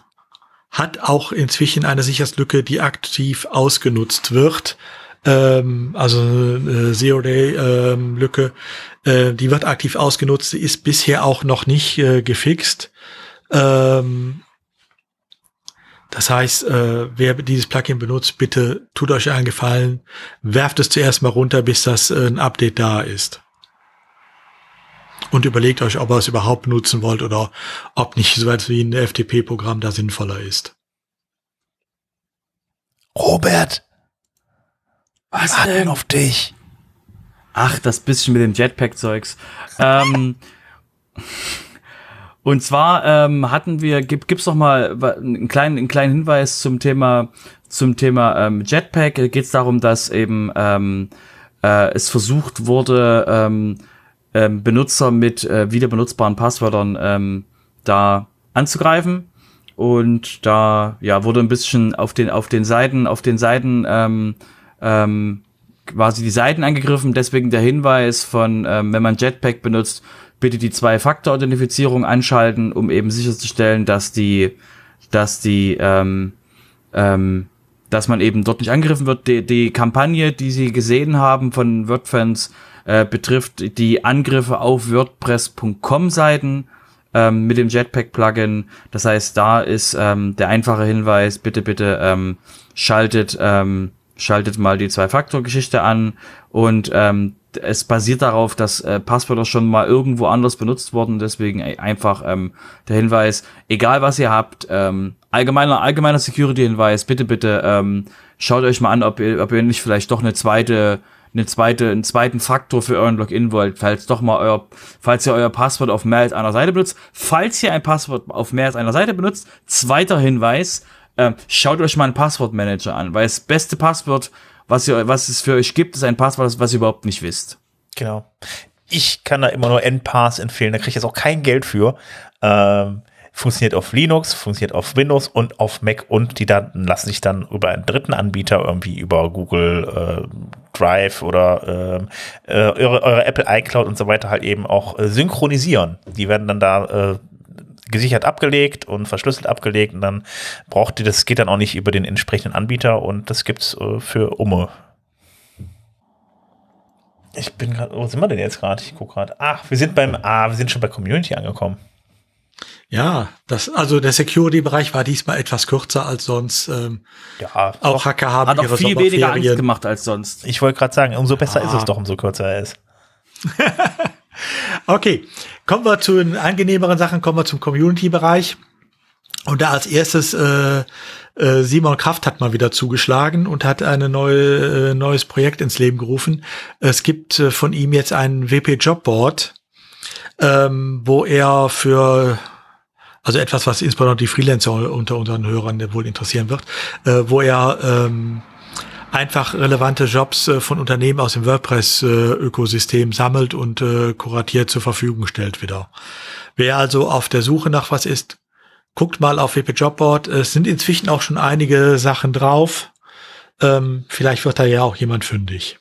hat auch inzwischen eine Sicherheitslücke, die aktiv ausgenutzt wird. Ähm, also äh, Zero-Day-Lücke, ähm, äh, die wird aktiv ausgenutzt, die ist bisher auch noch nicht äh, gefixt. Ähm, das heißt, äh, wer dieses Plugin benutzt, bitte tut euch einen Gefallen, werft es zuerst mal runter, bis das äh, ein Update da ist. Und überlegt euch, ob ihr es überhaupt nutzen wollt oder ob nicht so etwas wie ein FTP-Programm da sinnvoller ist. Robert! Was Warten denn? auf dich. Ach, das bisschen mit dem Jetpack-Zeugs. ähm, und zwar ähm, hatten wir, gibt, gibt's noch mal einen kleinen, einen kleinen Hinweis zum Thema, zum Thema ähm, Jetpack. Da geht es darum, dass eben ähm, äh, es versucht wurde, ähm, ähm, Benutzer mit äh, wieder benutzbaren Passwörtern ähm, da anzugreifen. Und da ja wurde ein bisschen auf den auf den Seiten auf den Seiten ähm, ähm, quasi die Seiten angegriffen. Deswegen der Hinweis von ähm, wenn man Jetpack benutzt, bitte die Zwei-Faktor-Authentifizierung anschalten, um eben sicherzustellen, dass die dass die ähm, ähm, dass man eben dort nicht angegriffen wird. Die, die Kampagne, die sie gesehen haben von WordFans, äh, betrifft die Angriffe auf WordPress.com-Seiten ähm, mit dem Jetpack-Plugin. Das heißt, da ist ähm, der einfache Hinweis, bitte, bitte ähm, schaltet, ähm, schaltet mal die Zwei-Faktor-Geschichte an und ähm, es basiert darauf, dass äh, Passwörter schon mal irgendwo anders benutzt wurden. Deswegen einfach ähm, der Hinweis, egal was ihr habt, ähm, allgemeiner, allgemeiner Security-Hinweis, bitte, bitte ähm, schaut euch mal an, ob ihr, ob ihr nicht vielleicht doch eine zweite eine zweite, einen zweiten Faktor für euren Login wollt, falls doch mal euer, falls ihr euer Passwort auf mehr als einer Seite benutzt. Falls ihr ein Passwort auf mehr als einer Seite benutzt, zweiter Hinweis, äh, schaut euch mal einen Passwortmanager an, weil das beste Passwort, was ihr, was es für euch gibt, ist ein Passwort, was ihr überhaupt nicht wisst. Genau. Ich kann da immer nur NPass empfehlen, da kriege ich jetzt auch kein Geld für. Ähm, funktioniert auf Linux, funktioniert auf Windows und auf Mac und die Daten lassen sich dann über einen dritten Anbieter irgendwie über Google äh, Drive oder äh, äh, eure, eure Apple iCloud und so weiter halt eben auch äh, synchronisieren. Die werden dann da äh, gesichert abgelegt und verschlüsselt abgelegt und dann braucht ihr, das geht dann auch nicht über den entsprechenden Anbieter und das gibt's äh, für Umme. Ich bin gerade, wo sind wir denn jetzt gerade? Ich gucke gerade. Ach, wir sind beim, ah, wir sind schon bei Community angekommen. Ja, das, also der Security-Bereich war diesmal etwas kürzer als sonst. Ähm, Ja, auch Hacker haben Hat auch ihre viel weniger Angst gemacht als sonst. ich wollte gerade sagen, umso besser Ah. ist es doch, umso kürzer er ist. <laughs> Okay, kommen wir zu den angenehmeren Sachen, kommen wir zum Community-Bereich. Und da als erstes äh, äh, Simon Kraft hat mal wieder zugeschlagen und hat ein neue, äh, neues Projekt ins Leben gerufen. Es gibt äh, von ihm jetzt ein WP Jobboard, ähm, wo er für also etwas, was insbesondere die Freelancer unter unseren Hörern wohl interessieren wird, äh, wo er ähm, einfach relevante Jobs äh, von Unternehmen aus dem WordPress-Ökosystem sammelt und äh, kuratiert zur Verfügung stellt wieder. Wer also auf der Suche nach was ist, guckt mal auf WP Jobboard. Es sind inzwischen auch schon einige Sachen drauf. Ähm, vielleicht wird da ja auch jemand fündig.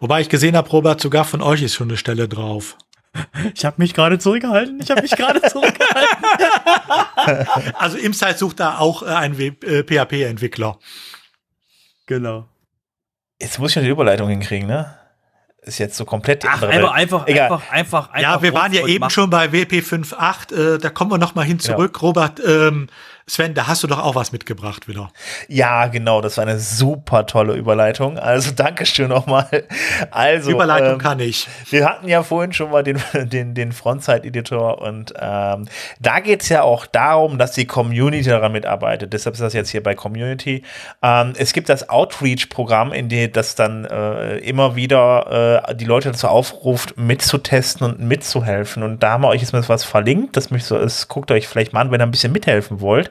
Wobei ich gesehen habe, Robert, sogar von euch ist schon eine Stelle drauf. Ich habe mich gerade zurückgehalten. Ich habe mich gerade zurückgehalten. <laughs> Also Imsite sucht da auch äh, einen äh, PHP-Entwickler. genau. Jetzt muss ich noch die Überleitung hinkriegen, ne? Ist jetzt so komplett Ach, andere einfach, einfach, Egal. einfach, einfach, einfach. Ja, wir waren ja eben machen. schon bei WP 5.8, äh, da kommen wir noch mal hin zurück. Robert, ähm, Sven, da hast du doch auch was mitgebracht wieder. Ja, genau, das war eine super tolle Überleitung. Also Dankeschön nochmal. Also, Überleitung ähm, kann ich. Wir hatten ja vorhin schon mal den, <laughs> den, den Frontside-Editor und ähm, da geht's ja auch darum, dass die Community daran mitarbeitet. Deshalb ist das jetzt hier bei Community. Ähm, es gibt das Outreach-Programm, in dem das dann äh, immer wieder äh, die Leute dazu aufruft, mitzutesten und mitzuhelfen. Und da haben wir euch jetzt mal was verlinkt. Das möchte so ist, guckt euch vielleicht mal an, wenn ihr ein bisschen mithelfen wollt.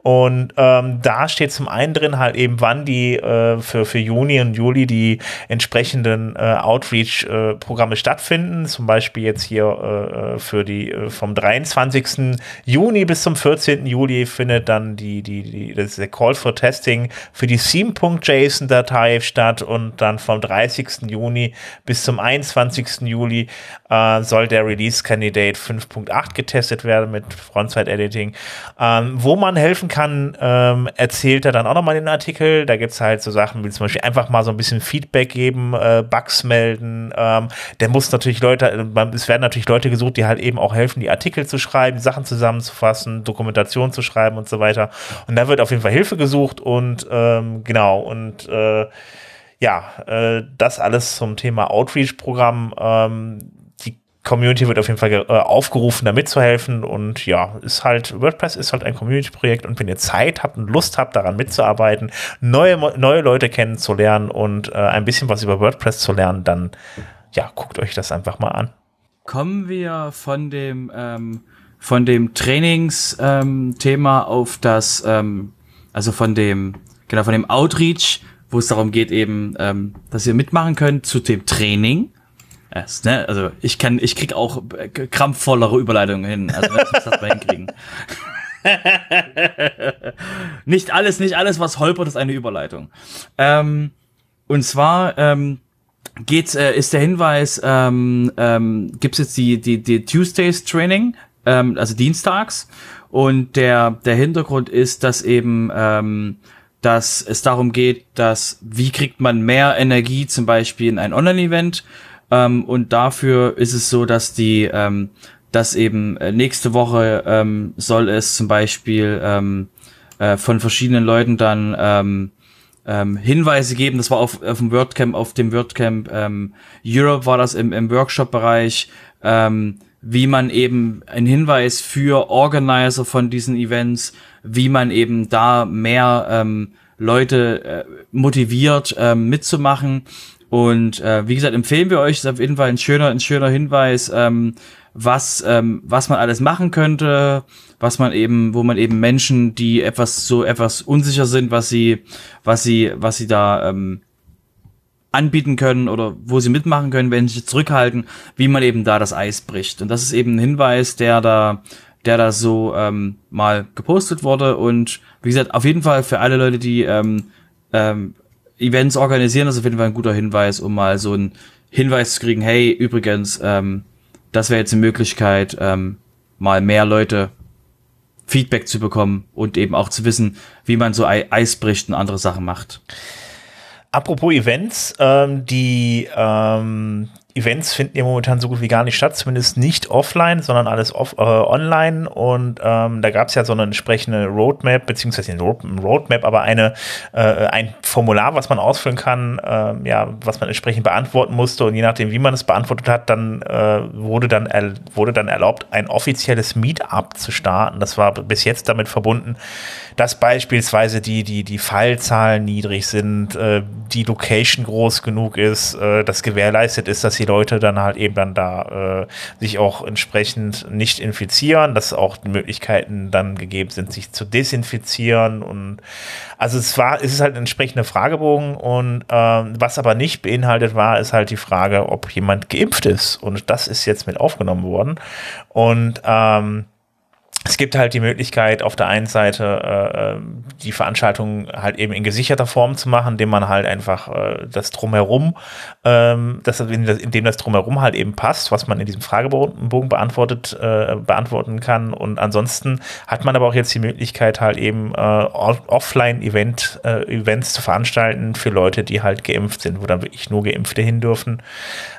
Und ähm, da steht zum einen drin halt eben, wann die äh, für, für Juni und Juli die entsprechenden äh, Outreach-Programme stattfinden. Zum Beispiel jetzt hier äh, für die äh, vom 23. Juni bis zum 14. Juli findet dann die, die, die, das der Call for Testing für die Theme.json-Datei statt und dann vom 30. Juni bis zum 21. Juli äh, soll der Release Candidate 5.8 getestet werden mit Frontside-Editing. Ähm, wo man helfen kann, ähm, erzählt er dann auch nochmal den Artikel. Da gibt's halt so Sachen wie zum Beispiel einfach mal so ein bisschen Feedback geben, äh, Bugs melden. Ähm, der muss natürlich Leute, man- es werden natürlich Leute gesucht, die halt eben auch helfen, die Artikel zu schreiben, Sachen zusammenzufassen, Dokumentation zu schreiben und so weiter. Und da wird auf jeden Fall Hilfe gesucht und ähm, genau und äh, ja, äh, das alles zum Thema Outreach-Programm. Ähm, Community wird auf jeden Fall äh, aufgerufen, da mitzuhelfen. Und ja, ist halt, WordPress ist halt ein Community-Projekt. Und wenn ihr Zeit habt und Lust habt, daran mitzuarbeiten, neue, neue Leute kennenzulernen und äh, ein bisschen was über WordPress zu lernen, dann ja, guckt euch das einfach mal an. Kommen wir von dem, ähm, von dem Trainingsthema ähm, auf das, ähm, also von dem, genau, von dem Outreach, wo es darum geht eben, ähm, dass ihr mitmachen könnt zu dem Training. Es, ne? Also ich kann, ich krieg auch äh, krampfvollere Überleitungen hin. Also das muss das mal hinkriegen. <laughs> nicht alles, nicht alles, was holpert, ist eine Überleitung. Ähm, und zwar ähm, geht's, äh, ist der Hinweis, ähm, ähm, gibt's jetzt die, die, die Tuesdays Training, ähm, also dienstags. Und der, der Hintergrund ist, dass eben, ähm, dass es darum geht, dass, wie kriegt man mehr Energie zum Beispiel in ein Online-Event. Ähm, und dafür ist es so, dass die, ähm, dass eben äh, nächste Woche ähm, soll es zum Beispiel ähm, äh, von verschiedenen Leuten dann ähm, ähm, Hinweise geben. Das war auf, auf dem WordCamp, auf dem WordCamp ähm, Europe war das im, im Workshop-Bereich, ähm, wie man eben ein Hinweis für Organizer von diesen Events, wie man eben da mehr ähm, Leute äh, motiviert ähm, mitzumachen. Und äh, wie gesagt, empfehlen wir euch, ist auf jeden Fall ein schöner, ein schöner Hinweis, ähm, was, ähm, was man alles machen könnte, was man eben, wo man eben Menschen, die etwas so etwas unsicher sind, was sie, was sie, was sie da ähm, anbieten können oder wo sie mitmachen können, wenn sie sich zurückhalten, wie man eben da das Eis bricht. Und das ist eben ein Hinweis, der da, der da so ähm, mal gepostet wurde. Und wie gesagt, auf jeden Fall für alle Leute, die ähm, ähm, Events organisieren, ist auf jeden Fall ein guter Hinweis, um mal so einen Hinweis zu kriegen, hey, übrigens, ähm, das wäre jetzt eine Möglichkeit, ähm, mal mehr Leute Feedback zu bekommen und eben auch zu wissen, wie man so Ei- Eis bricht und andere Sachen macht. Apropos Events, ähm, die, ähm, Events finden ja momentan so gut wie gar nicht statt, zumindest nicht offline, sondern alles off, äh, online. Und ähm, da gab es ja so eine entsprechende Roadmap, beziehungsweise eine Roadmap, aber eine, äh, ein Formular, was man ausfüllen kann, äh, ja, was man entsprechend beantworten musste. Und je nachdem, wie man es beantwortet hat, dann äh, wurde dann wurde dann erlaubt, ein offizielles Meetup zu starten. Das war bis jetzt damit verbunden, dass beispielsweise die, die, die Fallzahlen niedrig sind, äh, die Location groß genug ist, äh, das gewährleistet ist, dass die Leute dann halt eben dann da äh, sich auch entsprechend nicht infizieren, dass auch Möglichkeiten dann gegeben sind, sich zu desinfizieren. Und also es war, es ist halt ein entsprechender Fragebogen und ähm, was aber nicht beinhaltet war, ist halt die Frage, ob jemand geimpft ist. Und das ist jetzt mit aufgenommen worden. Und ähm, es gibt halt die Möglichkeit, auf der einen Seite äh, äh, die Veranstaltung halt eben in gesicherter Form zu machen, indem man halt einfach äh, das Drumherum, ähm, das, indem das Drumherum halt eben passt, was man in diesem Fragebogen beantwortet, äh, beantworten kann. Und ansonsten hat man aber auch jetzt die Möglichkeit, halt eben äh, Offline-Event, äh, Events zu veranstalten für Leute, die halt geimpft sind, wo dann wirklich nur Geimpfte hin dürfen.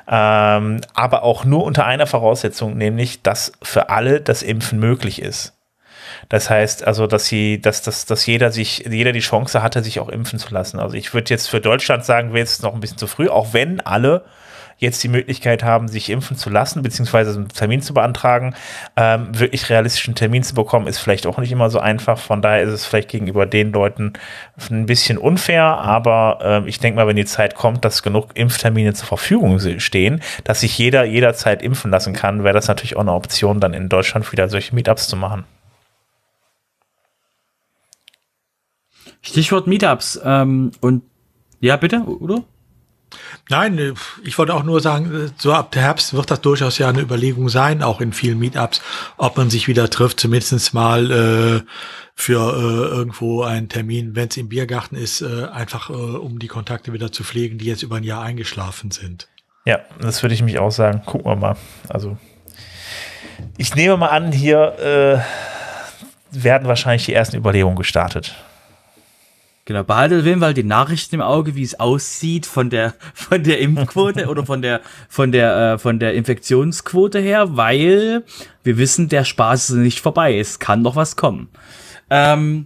Ähm, aber auch nur unter einer Voraussetzung, nämlich, dass für alle das Impfen möglich ist. Das heißt also, dass sie, dass, dass, dass jeder sich, jeder die Chance hatte, sich auch impfen zu lassen. Also ich würde jetzt für Deutschland sagen, wäre jetzt noch ein bisschen zu früh, auch wenn alle jetzt die Möglichkeit haben, sich impfen zu lassen, beziehungsweise einen Termin zu beantragen. Ähm, wirklich realistischen Termin zu bekommen, ist vielleicht auch nicht immer so einfach. Von daher ist es vielleicht gegenüber den Leuten ein bisschen unfair, aber äh, ich denke mal, wenn die Zeit kommt, dass genug Impftermine zur Verfügung stehen, dass sich jeder jederzeit impfen lassen kann, wäre das natürlich auch eine Option, dann in Deutschland wieder solche Meetups zu machen. Stichwort Meetups. Ähm, und ja, bitte, Udo? Nein, äh, ich wollte auch nur sagen, äh, so ab Herbst wird das durchaus ja eine Überlegung sein, auch in vielen Meetups, ob man sich wieder trifft, zumindest mal äh, für äh, irgendwo einen Termin, wenn es im Biergarten ist, äh, einfach äh, um die Kontakte wieder zu pflegen, die jetzt über ein Jahr eingeschlafen sind. Ja, das würde ich mich auch sagen. Gucken wir mal. Also ich nehme mal an, hier äh, werden wahrscheinlich die ersten Überlegungen gestartet. Genau, behaltet auf jeden Fall die Nachrichten im Auge, wie es aussieht von der <laughs> von der Impfquote oder von der von der äh, von der Infektionsquote her, weil wir wissen, der Spaß ist nicht vorbei. Es kann noch was kommen. Ähm,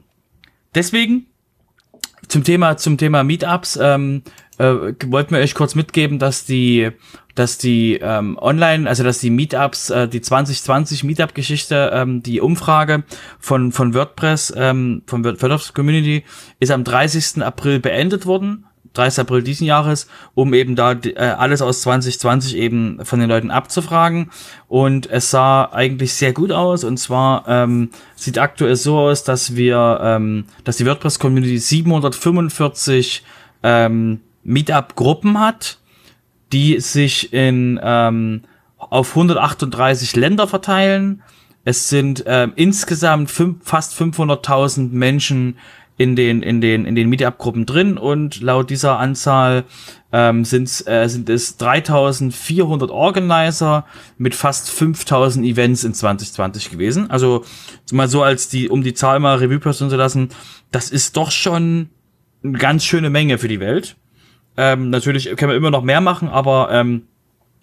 deswegen zum Thema zum Thema Meetups ähm, äh, wollten wir euch kurz mitgeben, dass die dass die ähm, Online, also dass die Meetups, äh, die 2020 Meetup-Geschichte, ähm, die Umfrage von von WordPress, ähm, von WordPress Community ist am 30. April beendet worden. 30. April diesen Jahres, um eben da äh, alles aus 2020 eben von den Leuten abzufragen. Und es sah eigentlich sehr gut aus. Und zwar ähm, sieht aktuell so aus, dass wir, ähm, dass die WordPress-Community 745 ähm, Meetup-Gruppen hat die sich in ähm, auf 138 Länder verteilen. Es sind ähm, insgesamt fünf, fast 500.000 Menschen in den in den in den Meetup-Gruppen drin und laut dieser Anzahl ähm, sind äh, sind es 3.400 Organizer mit fast 5.000 Events in 2020 gewesen. Also mal so als die um die Zahl mal Revue passieren zu lassen, das ist doch schon eine ganz schöne Menge für die Welt. Ähm, natürlich können wir immer noch mehr machen, aber ähm,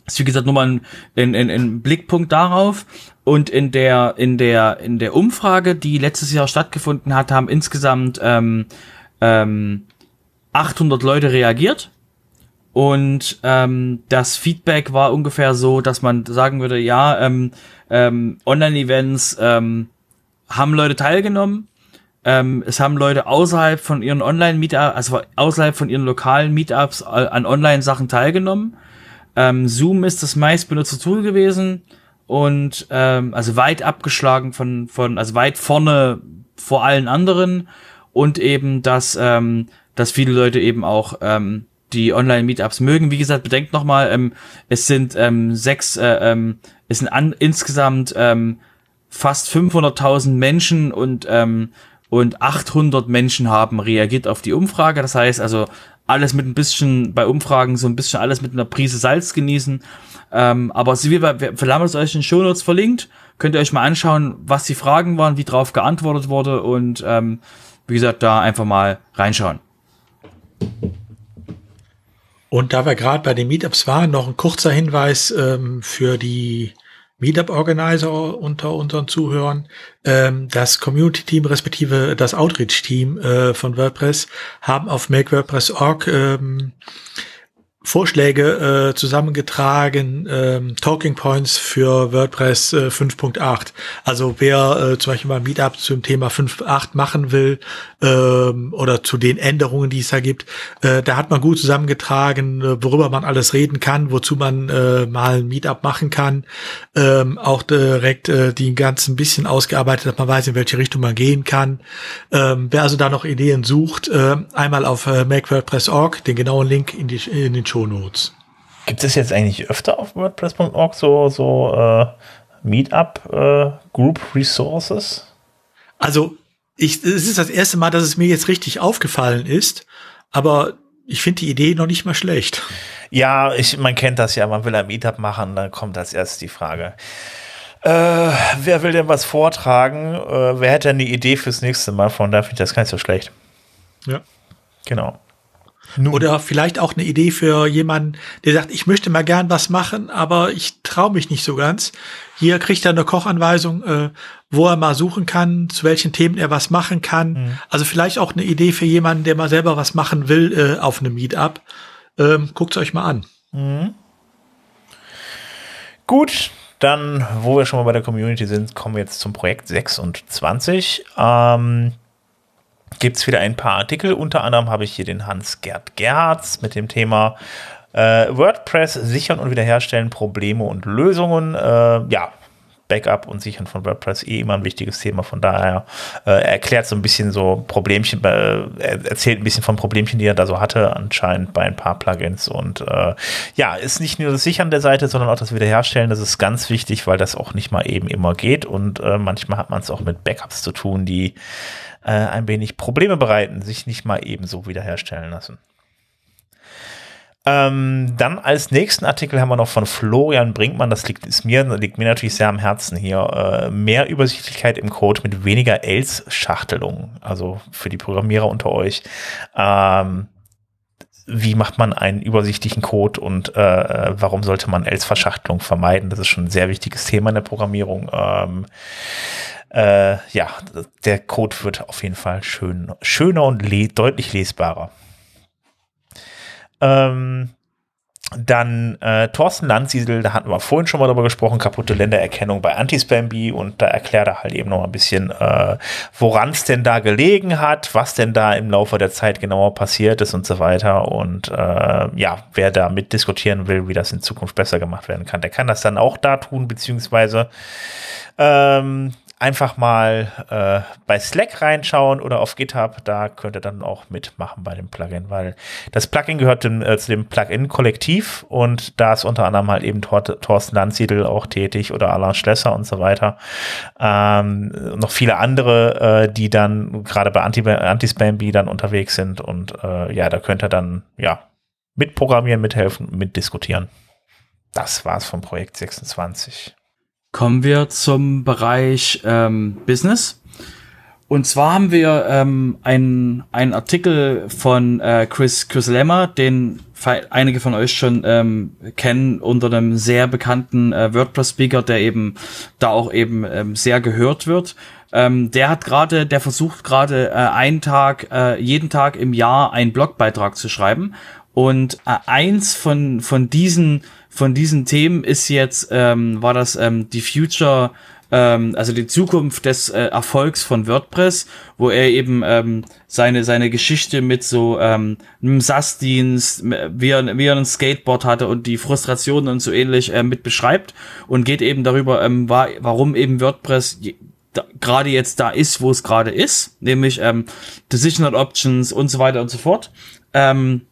ist wie gesagt nur mal ein, ein, ein, ein Blickpunkt darauf. Und in der in der in der Umfrage, die letztes Jahr stattgefunden hat, haben insgesamt ähm, ähm, 800 Leute reagiert. Und ähm, das Feedback war ungefähr so, dass man sagen würde, ja, ähm, ähm, Online-Events ähm, haben Leute teilgenommen, ähm, es haben Leute außerhalb von ihren Online-Meetups, also außerhalb von ihren lokalen Meetups an Online-Sachen teilgenommen. Ähm, Zoom ist das meistbenutzte Tool gewesen und ähm, also weit abgeschlagen von, von, also weit vorne vor allen anderen und eben, dass, ähm, dass viele Leute eben auch ähm, die Online-Meetups mögen. Wie gesagt, bedenkt nochmal, ähm, es sind ähm, sechs, äh, ähm, es sind an, insgesamt ähm, fast 500.000 Menschen und ähm, und 800 Menschen haben reagiert auf die Umfrage. Das heißt also alles mit ein bisschen bei Umfragen so ein bisschen alles mit einer Prise Salz genießen. Ähm, aber wir, wir haben es euch in den Shownotes verlinkt. Könnt ihr euch mal anschauen, was die Fragen waren, wie drauf geantwortet wurde und ähm, wie gesagt, da einfach mal reinschauen. Und da wir gerade bei den Meetups waren, noch ein kurzer Hinweis ähm, für die Meetup-Organizer unter unseren Zuhörern. Ähm, das Community-Team respektive das Outreach-Team äh, von WordPress haben auf MakeWordPress.org ähm, Vorschläge äh, zusammengetragen, ähm, Talking Points für WordPress äh, 5.8. Also wer äh, zum Beispiel mal ein Meetup zum Thema 5.8 machen will ähm, oder zu den Änderungen, die es da gibt, äh, da hat man gut zusammengetragen, äh, worüber man alles reden kann, wozu man äh, mal ein Meetup machen kann. Ähm, auch direkt äh, die ganzen bisschen ausgearbeitet, dass man weiß, in welche Richtung man gehen kann. Ähm, wer also da noch Ideen sucht, äh, einmal auf äh, MakeWordPress.org, den genauen Link in, die, in den Shownotes. Gibt es jetzt eigentlich öfter auf WordPress.org so, so äh, Meetup äh, Group Resources? Also, ich, es ist das erste Mal, dass es mir jetzt richtig aufgefallen ist, aber ich finde die Idee noch nicht mal schlecht. Ja, ich, man kennt das ja, man will ein Meetup machen, dann kommt als erstes die Frage. Äh, wer will denn was vortragen? Äh, wer hätte denn die Idee fürs nächste Mal? Von da finde ich das gar nicht so schlecht. Ja. Genau. Nun. Oder vielleicht auch eine Idee für jemanden, der sagt, ich möchte mal gern was machen, aber ich traue mich nicht so ganz. Hier kriegt er eine Kochanweisung, äh, wo er mal suchen kann, zu welchen Themen er was machen kann. Mhm. Also vielleicht auch eine Idee für jemanden, der mal selber was machen will äh, auf einem Meetup. Ähm, Guckt es euch mal an. Mhm. Gut, dann, wo wir schon mal bei der Community sind, kommen wir jetzt zum Projekt 26. Ähm, gibt es wieder ein paar Artikel. Unter anderem habe ich hier den Hans-Gerd Gerhards mit dem Thema äh, WordPress sichern und wiederherstellen, Probleme und Lösungen. Äh, ja, Backup und Sichern von WordPress eh immer ein wichtiges Thema. Von daher äh, erklärt so ein bisschen so Problemchen, äh, erzählt ein bisschen von Problemchen, die er da so hatte, anscheinend bei ein paar Plugins. Und äh, ja, ist nicht nur das Sichern der Seite, sondern auch das Wiederherstellen. Das ist ganz wichtig, weil das auch nicht mal eben immer geht. Und äh, manchmal hat man es auch mit Backups zu tun, die äh, ein wenig Probleme bereiten, sich nicht mal ebenso wiederherstellen lassen. Ähm, dann als nächsten Artikel haben wir noch von Florian Brinkmann, das liegt, ist mir, liegt mir natürlich sehr am Herzen hier, äh, mehr Übersichtlichkeit im Code mit weniger Else-Schachtelung, also für die Programmierer unter euch. Ähm, wie macht man einen übersichtlichen Code und äh, warum sollte man Else-Verschachtelung vermeiden? Das ist schon ein sehr wichtiges Thema in der Programmierung. Ähm, äh, ja, der Code wird auf jeden Fall schön, schöner und le deutlich lesbarer. Ähm, dann äh, Thorsten Landsiedel, da hatten wir vorhin schon mal darüber gesprochen, kaputte Ländererkennung bei Antispamby und da erklärt er halt eben noch ein bisschen, äh, woran es denn da gelegen hat, was denn da im Laufe der Zeit genauer passiert ist und so weiter. Und äh, ja, wer da mitdiskutieren will, wie das in Zukunft besser gemacht werden kann, der kann das dann auch da tun, beziehungsweise ähm, einfach mal äh, bei Slack reinschauen oder auf GitHub. Da könnt ihr dann auch mitmachen bei dem Plugin, weil das Plugin gehört dem, äh, zu dem Plugin-Kollektiv und da ist unter anderem halt eben Thor Thorsten Landsiedel auch tätig oder Alain Schlesser und so weiter. Ähm, noch viele andere, äh, die dann gerade bei Anti-Spamby dann unterwegs sind und äh, ja, da könnt ihr dann ja mitprogrammieren, mithelfen, mitdiskutieren. Das war's vom Projekt 26. Kommen wir zum Bereich ähm, Business. Und zwar haben wir ähm, einen, einen Artikel von äh, Chris, Chris Lemmer, den einige von euch schon ähm, kennen unter einem sehr bekannten äh, WordPress-Speaker, der eben da auch eben ähm, sehr gehört wird. Ähm, der hat gerade, der versucht gerade äh, einen Tag, äh, jeden Tag im Jahr einen Blogbeitrag zu schreiben. Und äh, eins von, von diesen von diesen Themen ist jetzt, ähm, war das ähm, die Future, ähm, also die Zukunft des äh, Erfolgs von WordPress, wo er eben ähm, seine, seine Geschichte mit so ähm, einem SAS-Dienst, wie er, wie er ein Skateboard hatte und die Frustrationen und so ähnlich äh, mit beschreibt und geht eben darüber, ähm, war, warum eben WordPress gerade jetzt da ist, wo es gerade ist, nämlich ähm, Decisional Options und so weiter und so fort. Ähm,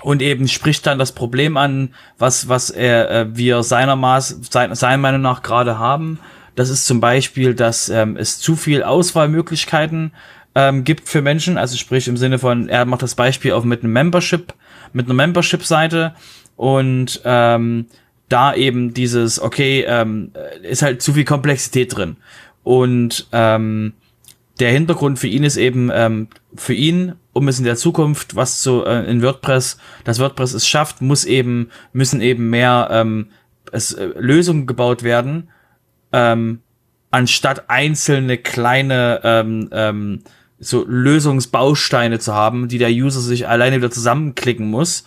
und eben spricht dann das Problem an, was, was äh, wir seiner Maß, sein, seiner Meinung nach gerade haben. Das ist zum Beispiel, dass ähm, es zu viel Auswahlmöglichkeiten ähm, gibt für Menschen. Also sprich im Sinne von, er macht das Beispiel auch mit einem Membership, mit einer Membership-Seite und ähm, da eben dieses, okay, ähm, ist halt zu viel Komplexität drin. Und ähm, der Hintergrund für ihn ist eben, ähm, für ihn, um es in der Zukunft was zu äh, in WordPress, das WordPress es schafft, muss eben, müssen eben mehr ähm, es, äh, Lösungen gebaut werden, ähm, anstatt einzelne kleine ähm, ähm, so Lösungsbausteine zu haben, die der User sich alleine wieder zusammenklicken muss.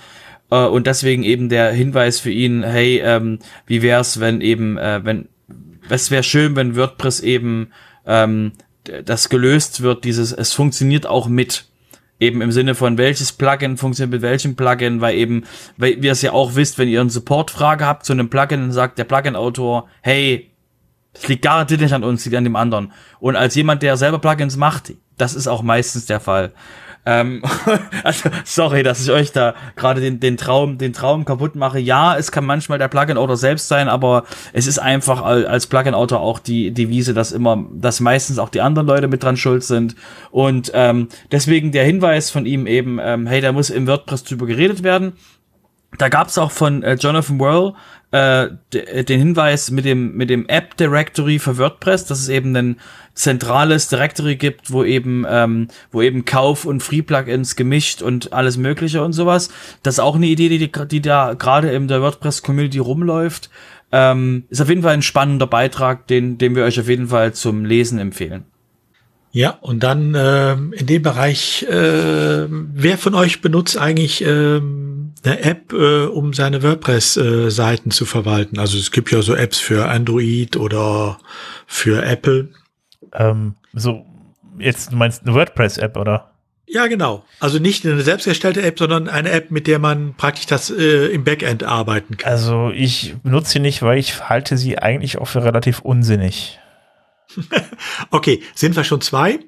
Äh, und deswegen eben der Hinweis für ihn, hey, ähm, wie wär's, wenn eben, äh, wenn, es wäre schön, wenn WordPress eben ähm, das gelöst wird, dieses, es funktioniert auch mit. Eben im Sinne von welches Plugin funktioniert mit welchem Plugin, weil eben, weil ihr es ja auch wisst, wenn ihr eine Support-Frage habt zu einem Plugin, dann sagt der Plugin-Autor, hey, es liegt garantiert nicht an uns, liegt an dem anderen. Und als jemand, der selber Plugins macht, das ist auch meistens der Fall. Ähm, <laughs> also, sorry, dass ich euch da gerade den, den Traum, den Traum kaputt mache. Ja, es kann manchmal der Plugin-Autor selbst sein, aber es ist einfach als Plugin-Autor auch die Devise, dass immer, dass meistens auch die anderen Leute mit dran schuld sind. Und ähm, deswegen der Hinweis von ihm eben, ähm, hey, da muss im WordPress drüber geredet werden. Da gab's auch von äh, Jonathan Whirl äh, den Hinweis mit dem mit dem App Directory für WordPress, dass es eben ein zentrales Directory gibt, wo eben ähm, wo eben Kauf und Free Plugins gemischt und alles Mögliche und sowas. Das ist auch eine Idee, die die da gerade in der WordPress Community rumläuft. Ähm, ist auf jeden Fall ein spannender Beitrag, den den wir euch auf jeden Fall zum Lesen empfehlen. Ja, und dann äh, in dem Bereich, äh, wer von euch benutzt eigentlich äh, eine App, äh, um seine WordPress-Seiten äh, zu verwalten? Also es gibt ja so Apps für Android oder für Apple. Ähm, so, jetzt du meinst eine WordPress-App, oder? Ja, genau. Also nicht eine selbstgestellte App, sondern eine App, mit der man praktisch das äh, im Backend arbeiten kann. Also ich benutze sie nicht, weil ich halte sie eigentlich auch für relativ unsinnig. <laughs> okay, sind wir schon zwei?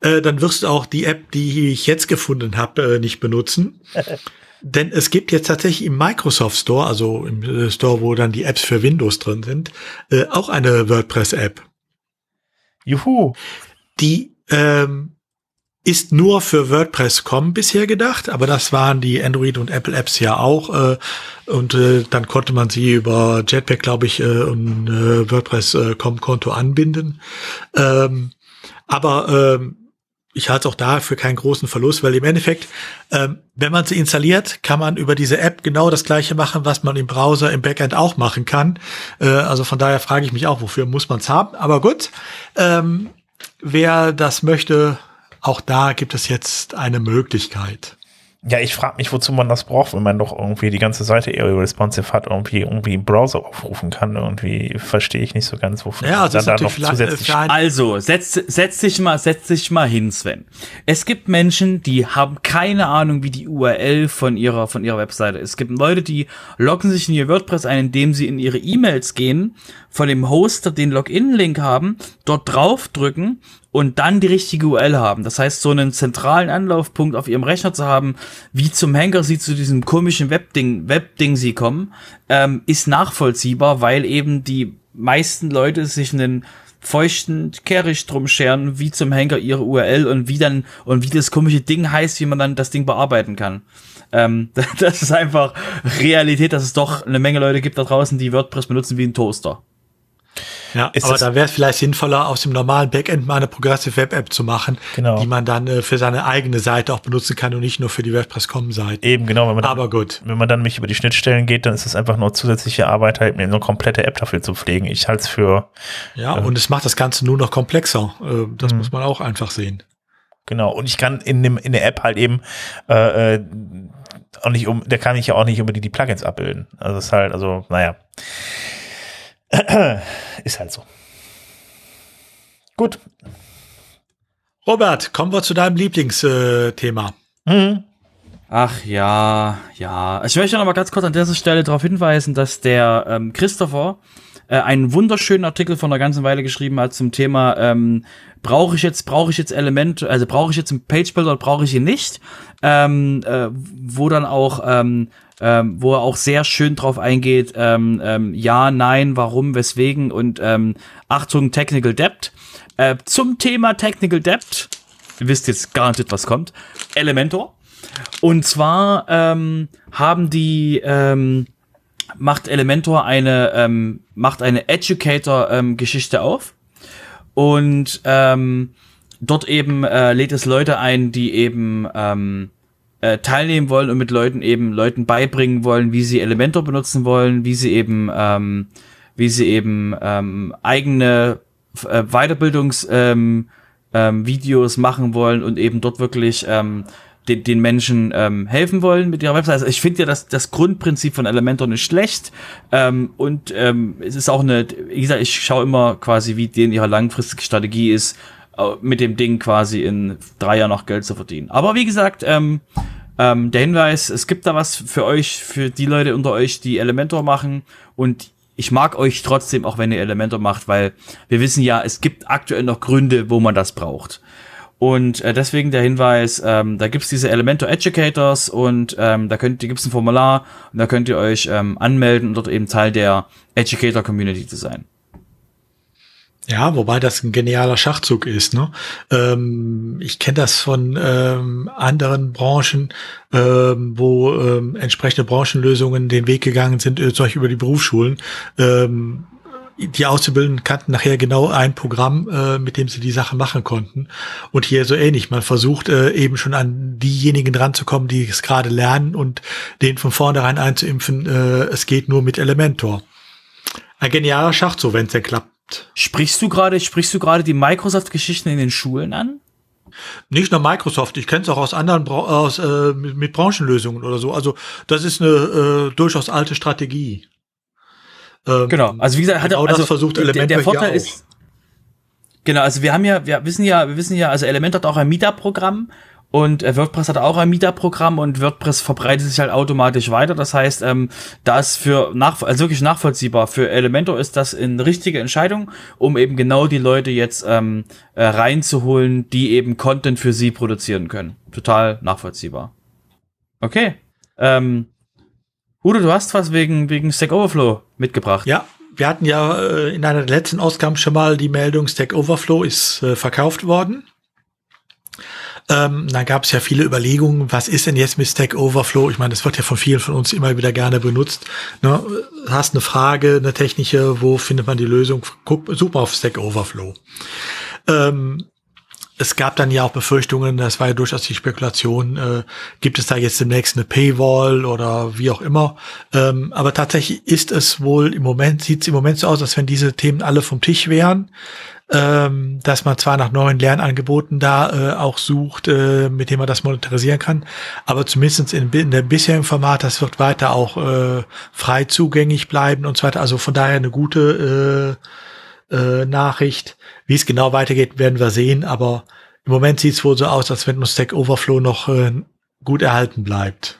Äh, dann wirst du auch die App, die ich jetzt gefunden habe, äh, nicht benutzen. <laughs> Denn es gibt jetzt tatsächlich im Microsoft Store, also im äh, Store, wo dann die Apps für Windows drin sind, äh, auch eine WordPress-App. Juhu. Die ähm, ist nur für WordPress.com bisher gedacht, aber das waren die Android und Apple Apps ja auch. Äh, und äh, dann konnte man sie über Jetpack, glaube ich, äh, und äh, WordPress.com Konto anbinden. Ähm, aber ähm, ich halte auch da für keinen großen Verlust, weil im Endeffekt, ähm, wenn man sie installiert, kann man über diese App genau das gleiche machen, was man im Browser im Backend auch machen kann. Äh, also von daher frage ich mich auch, wofür muss man es haben? Aber gut, ähm, wer das möchte, auch da gibt es jetzt eine Möglichkeit. Ja, ich frage mich, wozu man das braucht, wenn man doch irgendwie die ganze Seite eher responsive hat, irgendwie irgendwie im Browser aufrufen kann. Irgendwie verstehe ich nicht so ganz, wofür ja, also dann da noch zusätzlich. Also, setz, setz dich mal, setz dich mal hin, Sven. Es gibt Menschen, die haben keine Ahnung, wie die URL von ihrer, von ihrer Webseite ist. Es gibt Leute, die loggen sich in ihr WordPress ein, indem sie in ihre E-Mails gehen, von dem Hoster den Login-Link haben, dort draufdrücken und dann die richtige URL haben. Das heißt, so einen zentralen Anlaufpunkt auf ihrem Rechner zu haben, wie zum Henker sie zu diesem komischen Webding, Webding sie kommen, ähm, ist nachvollziehbar, weil eben die meisten Leute sich einen feuchten Kehricht drum scheren, wie zum Henker ihre URL und wie dann und wie das komische Ding heißt, wie man dann das Ding bearbeiten kann. Ähm, <laughs> das ist einfach Realität, dass es doch eine Menge Leute gibt da draußen, die WordPress benutzen wie ein Toaster. Ja, ist aber da wäre es vielleicht sinnvoller, aus dem normalen Backend mal eine Progressive Web App zu machen, genau. die man dann äh, für seine eigene Seite auch benutzen kann und nicht nur für die WordPress.com-Seite. Eben, genau. Wenn man aber dann, gut. Wenn man dann mich über die Schnittstellen geht, dann ist es einfach nur zusätzliche Arbeit, halt mir eine komplette App dafür zu pflegen. Ich halte es für. Ja, äh, und es macht das Ganze nur noch komplexer. Äh, das mhm. muss man auch einfach sehen. Genau. Und ich kann in dem in der App halt eben äh, äh auch nicht um, da kann ich ja auch nicht unbedingt die Plugins abbilden. Also es ist halt, also, naja. <clears throat> Ist halt so. Gut. Robert, kommen wir zu deinem Lieblingsthema. Mhm. Ach ja, ja. Ich möchte noch mal ganz kurz an dieser Stelle darauf hinweisen, dass der ähm, Christopher äh, einen wunderschönen Artikel von einer ganzen Weile geschrieben hat zum Thema ähm, brauche ich jetzt brauche ich jetzt Elemente, also brauche ich jetzt einen Page Builder oder brauche ich ihn nicht, ähm, äh, wo dann auch ähm, ähm, wo er auch sehr schön drauf eingeht, ähm, ähm, ja, nein, warum, weswegen und ähm, Achtung, Technical Debt. Äh, zum Thema Technical Debt, ihr wisst jetzt garantiert, was kommt, Elementor. Und zwar ähm, haben die, ähm, macht Elementor eine, ähm, macht eine Educator-Geschichte ähm, auf und ähm, dort eben äh, lädt es Leute ein, die eben ähm, äh, teilnehmen wollen und mit Leuten eben Leuten beibringen wollen, wie sie Elementor benutzen wollen, wie sie eben ähm, wie sie eben ähm, eigene äh, Weiterbildungs ähm, ähm, Videos machen wollen und eben dort wirklich ähm, den, den Menschen ähm, helfen wollen mit ihrer Website. Also ich finde ja, dass das Grundprinzip von Elementor nicht schlecht. Ähm, und ähm, es ist auch eine, wie gesagt, ich schaue immer quasi, wie denen ihre langfristige Strategie ist, mit dem Ding quasi in drei Jahren noch Geld zu verdienen. Aber wie gesagt, ähm, ähm, der Hinweis, es gibt da was für euch, für die Leute unter euch, die Elementor machen und ich mag euch trotzdem, auch wenn ihr Elementor macht, weil wir wissen ja, es gibt aktuell noch Gründe, wo man das braucht. Und äh, deswegen der Hinweis, ähm, da gibt's diese Elementor Educators und ähm, da könnt, gibt's ein Formular und da könnt ihr euch ähm, anmelden und dort eben Teil der Educator Community zu sein. Ja, wobei das ein genialer Schachzug ist. Ne? Ähm, ich kenne das von ähm, anderen Branchen, ähm, wo ähm, entsprechende Branchenlösungen den Weg gegangen sind, äh, Beispiel über die Berufsschulen. Ähm, die Auszubildenden kannten nachher genau ein Programm, äh, mit dem sie die Sache machen konnten. Und hier so ähnlich. Man versucht äh, eben schon an diejenigen dran zu kommen, die es gerade lernen und denen von vornherein einzuimpfen, äh, es geht nur mit Elementor. Ein genialer Schachzug, wenn es denn klappt. Sprichst du gerade, sprichst du gerade die Microsoft-Geschichten in den Schulen an? Nicht nur Microsoft, ich kenne es auch aus anderen Bra aus, äh, mit, mit Branchenlösungen oder so. Also das ist eine äh, durchaus alte Strategie. Ähm, genau, also wie gesagt, hat genau er also versucht der, der Vorteil ist Genau, also wir haben ja, wir wissen ja, wir wissen ja, also Element hat auch ein Meetup-Programm und äh, WordPress hat auch ein Meetup-Programm und WordPress verbreitet sich halt automatisch weiter. Das heißt, ähm, da ist für nach, also wirklich nachvollziehbar. Für Elementor ist das eine richtige Entscheidung, um eben genau die Leute jetzt ähm, äh, reinzuholen, die eben Content für sie produzieren können. Total nachvollziehbar. Okay. Ähm, Udo, du hast was wegen, wegen Stack Overflow mitgebracht. Ja, wir hatten ja äh, in einer letzten Ausgaben schon mal die Meldung, Stack Overflow ist äh, verkauft worden. Ähm, dann gab es ja viele Überlegungen, was ist denn jetzt mit Stack Overflow? Ich meine, das wird ja von vielen von uns immer wieder gerne benutzt. Ne? Hast eine Frage, eine technische, wo findet man die Lösung? Guck, such mal auf Stack Overflow. Ähm, es gab dann ja auch Befürchtungen, das war ja durchaus die Spekulation, äh, gibt es da jetzt demnächst eine Paywall oder wie auch immer. Ähm, aber tatsächlich ist es wohl im Moment, sieht es im Moment so aus, als wenn diese Themen alle vom Tisch wären. Ähm, dass man zwar nach neuen Lernangeboten da äh, auch sucht, äh, mit dem man das monetarisieren kann, aber zumindest in, in dem bisherigen Format, das wird weiter auch äh, frei zugänglich bleiben und so weiter. Also von daher eine gute äh, äh, Nachricht. Wie es genau weitergeht, werden wir sehen, aber im Moment sieht es wohl so aus, als wenn uns Stack Overflow noch äh, gut erhalten bleibt.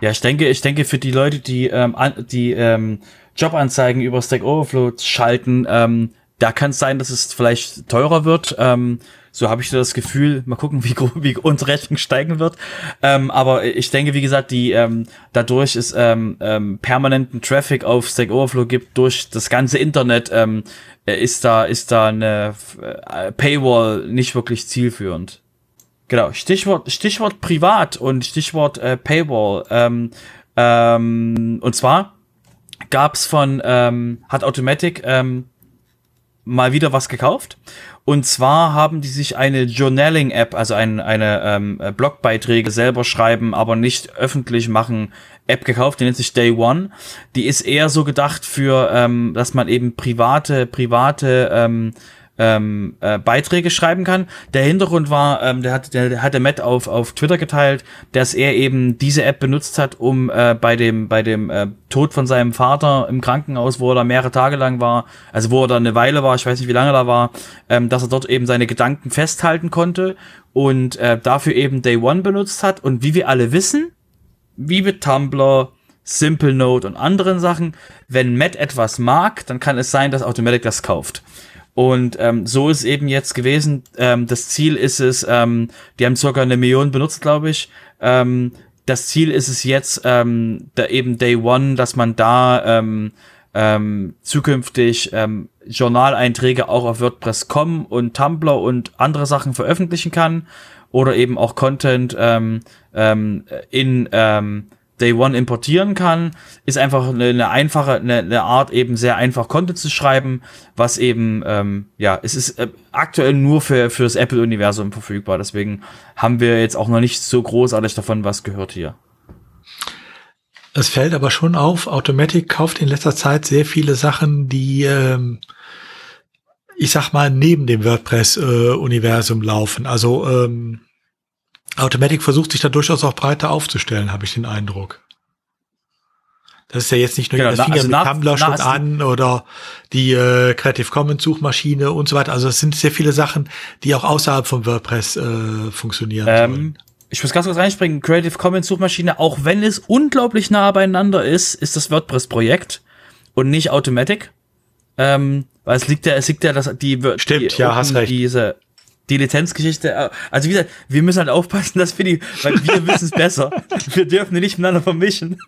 Ja, ich denke, ich denke für die Leute, die ähm, die ähm, Jobanzeigen über Stack Overflow schalten, ähm, da kann es sein, dass es vielleicht teurer wird. Ähm, so habe ich das Gefühl. Mal gucken, <laughs> wie, wie unsere Rechnung steigen wird. Ähm, aber ich denke, wie gesagt, die ähm, dadurch ist ähm, ähm, permanenten Traffic auf Stack Overflow gibt durch das ganze Internet, ähm, ist da ist da eine äh, Paywall nicht wirklich zielführend. Genau, Stichwort Stichwort privat und Stichwort äh, Paywall. Ähm, ähm, und zwar gab's von ähm, hat Automatic ähm, mal wieder was gekauft. Und zwar haben die sich eine Journaling-App, also ein, eine ähm, Blogbeiträge selber schreiben, aber nicht öffentlich machen, App gekauft, die nennt sich Day One. Die ist eher so gedacht für, ähm, dass man eben private, private ähm, ähm, äh, Beiträge schreiben kann. Der Hintergrund war, ähm, der hat der, der hat der Matt auf auf Twitter geteilt, dass er eben diese App benutzt hat, um äh, bei dem bei dem äh, Tod von seinem Vater im Krankenhaus, wo er da mehrere Tage lang war, also wo er da eine Weile war, ich weiß nicht wie lange da war, ähm, dass er dort eben seine Gedanken festhalten konnte und äh, dafür eben Day One benutzt hat. Und wie wir alle wissen, wie mit Tumblr, Simple Note und anderen Sachen, wenn Matt etwas mag, dann kann es sein, dass Automatic das kauft. Und ähm, so ist eben jetzt gewesen. Ähm, das Ziel ist es, ähm, die haben circa eine Million benutzt, glaube ich. Ähm, das Ziel ist es jetzt, ähm, da eben Day One, dass man da ähm, ähm, zukünftig ähm, Journaleinträge auch auf WordPress.com und Tumblr und andere Sachen veröffentlichen kann oder eben auch Content ähm, ähm, in ähm, Day One importieren kann, ist einfach eine, eine einfache, eine, eine, Art eben sehr einfach Content zu schreiben, was eben, ähm, ja, es ist äh, aktuell nur für, für das Apple-Universum verfügbar. Deswegen haben wir jetzt auch noch nicht so großartig davon was gehört hier. Es fällt aber schon auf, Automatic kauft in letzter Zeit sehr viele Sachen, die, ähm, ich sag mal, neben dem WordPress-Universum äh, laufen. Also ähm, Automatic versucht sich da durchaus auch breiter aufzustellen, habe ich den Eindruck. Das ist ja jetzt nicht nur, genau, das fing also ja mit Tumblr schon an oder die äh, Creative Commons Suchmaschine und so weiter. Also es sind sehr viele Sachen, die auch außerhalb von WordPress äh, funktionieren. Ähm, ich muss ganz kurz reinspringen. Creative Commons Suchmaschine, auch wenn es unglaublich nah beieinander ist, ist das WordPress-Projekt und nicht Automatic. Ähm, weil es liegt ja, es liegt ja, dass die, Stimmt, die, ja, hast recht. diese die Lizenzgeschichte, äh, also wie gesagt, wir müssen halt aufpassen, dass wir die, weil wir wissen es besser. <laughs> Wir dürfen die nicht miteinander vermischen.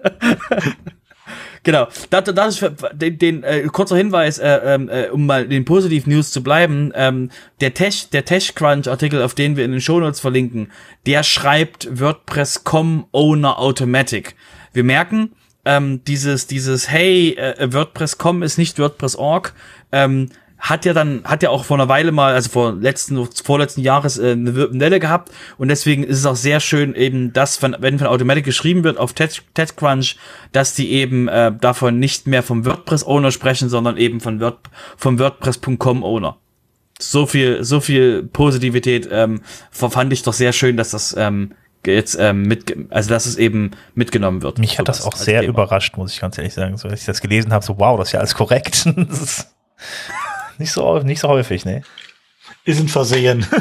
<laughs> genau. Das, das ist für, den, den äh, kurzer Hinweis, äh, ähm, äh, um mal den Positiv News zu bleiben. Ähm, der Tech, der TechCrunch Artikel, auf den wir in den Shownotes verlinken, der schreibt WordPress.com Owner Automatic. Wir merken, ähm, dieses, dieses, hey, äh, WordPress.com ist nicht WordPress.org, ähm, hat ja dann, hat ja auch vor einer Weile mal, also vor letzten, vorletzten Jahres äh, eine Welle gehabt und deswegen ist es auch sehr schön eben, dass von, wenn von Automatic geschrieben wird auf TechCrunch, dass die eben äh, davon nicht mehr vom WordPress-Owner sprechen, sondern eben von Word, vom WordPress.com-Owner. So viel, so viel Positivität ähm, fand ich doch sehr schön, dass das ähm, jetzt ähm, mit, also dass es eben mitgenommen wird. Mich hat das auch sehr Thema. überrascht, muss ich ganz ehrlich sagen. So, als ich das gelesen habe, so wow, das ist ja alles korrekt. <laughs> Nicht so, nicht so häufig, ne? Ist ein Versehen. <laughs>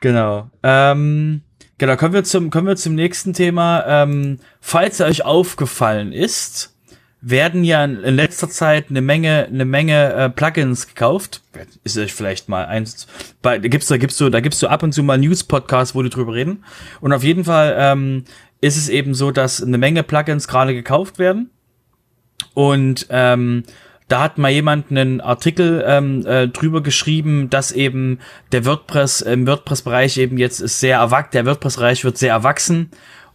genau. Ähm, genau, kommen wir zum, kommen wir zum nächsten Thema. Ähm, falls euch aufgefallen ist, werden ja in letzter Zeit eine Menge, eine Menge äh, Plugins gekauft. Ist euch vielleicht mal eins, bei, da gibt's, da gibst du, da gibst du ab und zu mal News-Podcasts, wo die drüber reden. Und auf jeden Fall ähm, ist es eben so, dass eine Menge Plugins gerade gekauft werden. Und ähm, da hat mal jemand einen Artikel ähm, äh, drüber geschrieben, dass eben der WordPress im WordPress-Bereich eben jetzt ist sehr erwachsen, der WordPress-Bereich wird sehr erwachsen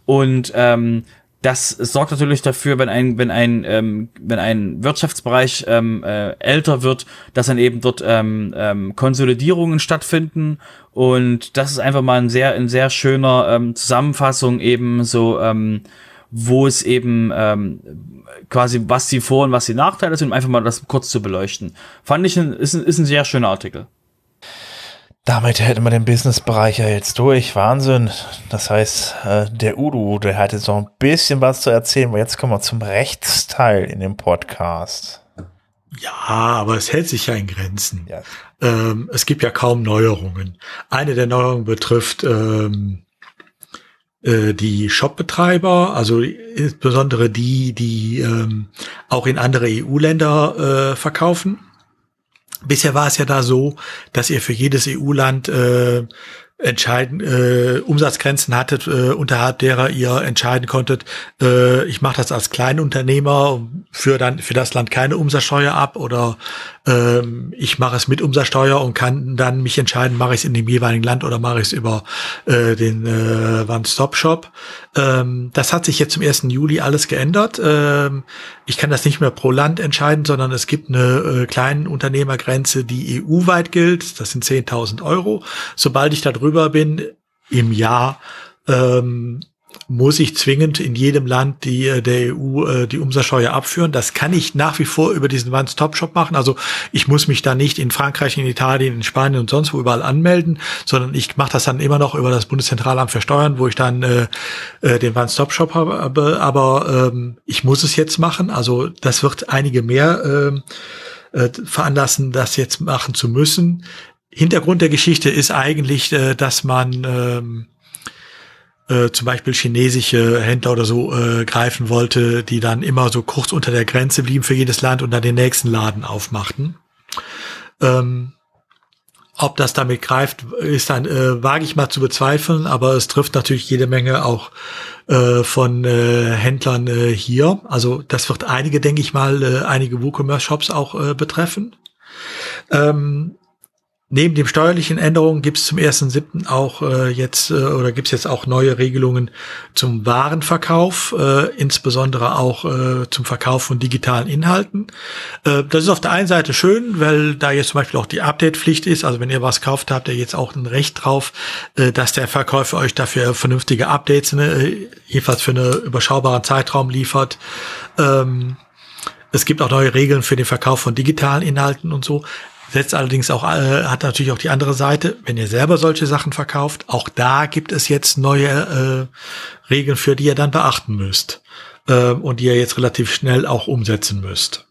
und ähm, das sorgt natürlich dafür, wenn ein, wenn ein, ähm, wenn ein Wirtschaftsbereich ähm, äh, älter wird, dass dann eben dort ähm, ähm, Konsolidierungen stattfinden. Und das ist einfach mal ein sehr, ein sehr schöner ähm, Zusammenfassung eben so, ähm, wo es eben ähm, quasi, was die Vor- und was die Nachteile sind, um einfach mal das kurz zu beleuchten. Fand ich, ein, ist, ein, ist ein sehr schöner Artikel. Damit hätte man den Businessbereich ja jetzt durch. Wahnsinn. Das heißt, äh, der Udo, der hat jetzt noch ein bisschen was zu erzählen, aber jetzt kommen wir zum Rechtsteil in dem Podcast. Ja, aber es hält sich ja in Grenzen. Ja. Ähm, es gibt ja kaum Neuerungen. Eine der Neuerungen betrifft ähm, äh, die Shopbetreiber, also insbesondere die, die ähm, auch in andere EU-Länder äh, verkaufen. Bisher war es ja da so, dass ihr für jedes EU-Land äh, entscheiden äh, Umsatzgrenzen hattet, äh, unterhalb derer ihr entscheiden konntet, äh, ich mache das als Kleinunternehmer für dann für das Land keine Umsatzsteuer ab oder ähm, ich mache es mit Umsatzsteuer und kann dann mich entscheiden, mache ich es in dem jeweiligen Land oder mache ich es über äh, den äh, One-Stop-Shop. Ähm, das hat sich jetzt zum 1. Juli alles geändert. Ähm, ich kann das nicht mehr pro Land entscheiden, sondern es gibt eine äh, kleine Unternehmergrenze, die EU-weit gilt. Das sind 10.000 Euro. Sobald ich da drüber bin im Jahr, ähm, muss ich zwingend in jedem Land die, äh, der EU äh, die Umsatzsteuer abführen. Das kann ich nach wie vor über diesen One-Stop-Shop machen. Also ich muss mich da nicht in Frankreich, in Italien, in Spanien und sonst wo überall anmelden, sondern ich mache das dann immer noch über das Bundeszentralamt für Steuern, wo ich dann äh, äh, den One-Stop-Shop habe. Aber, ähm, ich muss es jetzt machen. Also das wird einige mehr äh, äh, veranlassen, das jetzt machen zu müssen. Hintergrund der Geschichte ist eigentlich, äh, dass man ähm, äh, zum Beispiel chinesische Händler oder so äh, greifen wollte, die dann immer so kurz unter der Grenze blieben für jedes Land und dann den nächsten Laden aufmachten. Ähm, ob das damit greift, ist dann äh, wage ich mal zu bezweifeln, aber es trifft natürlich jede Menge auch äh, von äh, Händlern äh, hier. Also das wird einige, denke ich mal, äh, einige WooCommerce-Shops auch äh, betreffen. Ähm, Neben den steuerlichen Änderungen gibt es zum 1.7. auch äh, jetzt äh, oder gibt es jetzt auch neue Regelungen zum Warenverkauf, äh, insbesondere auch äh, zum Verkauf von digitalen Inhalten. Äh, das ist auf der einen Seite schön, weil da jetzt zum Beispiel auch die Update-Pflicht ist. Also wenn ihr was kauft, habt ihr jetzt auch ein Recht drauf, äh, dass der Verkäufer euch dafür vernünftige Updates, ne, jedenfalls für einen überschaubaren Zeitraum liefert. Ähm, es gibt auch neue Regeln für den Verkauf von digitalen Inhalten und so. Setzt allerdings auch, äh, hat natürlich auch die andere Seite, wenn ihr selber solche Sachen verkauft, auch da gibt es jetzt neue äh, Regeln, für die ihr dann beachten müsst äh, und die ihr jetzt relativ schnell auch umsetzen müsst.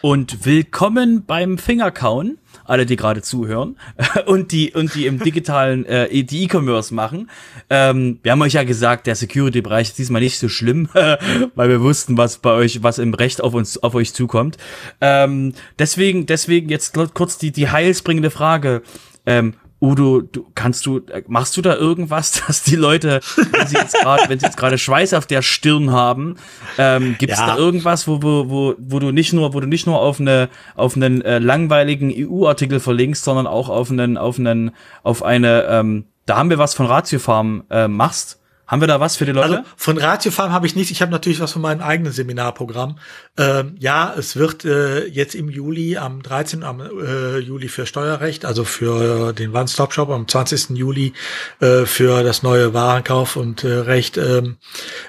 Und willkommen beim Fingerkauen alle, die gerade zuhören <laughs> und die und die im digitalen äh, die E-Commerce machen. Ähm, wir haben euch ja gesagt, der Security-Bereich ist diesmal nicht so schlimm, <laughs> weil wir wussten, was bei euch, was im Recht auf uns auf euch zukommt. Ähm, deswegen, deswegen jetzt kurz die die heilsbringende Frage. Ähm, Udo, du kannst du machst du da irgendwas, <laughs> dass die Leute, wenn sie jetzt gerade, wenn sie jetzt gerade Schweiß auf der Stirn haben, ähm, gibt es ja. da irgendwas, wo, wo, wo, wo du nicht nur, wo du nicht nur auf eine auf einen äh, langweiligen EU-Artikel verlinkst, sondern auch auf einen auf einen auf eine ähm, da haben wir was von Ratiofarm äh, machst, haben wir da was für die Leute? Also von Ratiofarm habe ich nicht. Ich habe natürlich was von meinem eigenen Seminarprogramm. Ähm, ja, es wird äh, jetzt im Juli, am 13. Am, äh, Juli für Steuerrecht, also für den One-Stop-Shop, am 20. Juli äh, für das neue Warenkauf und äh, Recht ähm,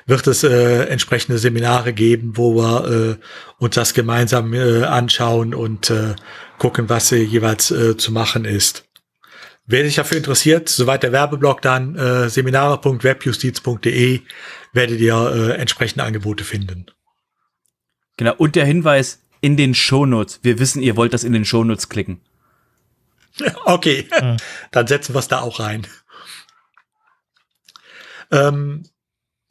wird es äh, entsprechende Seminare geben, wo wir äh, uns das gemeinsam äh, anschauen und äh, gucken, was äh, jeweils äh, zu machen ist. Wer sich dafür interessiert, soweit der Werbeblock dann äh, seminare.webjustiz.de werdet ihr äh, entsprechende Angebote finden. Genau, und der Hinweis in den Shownotes. Wir wissen, ihr wollt das in den Shownotes klicken. <laughs> Okay, ja. dann setzen wir es da auch rein. Ähm,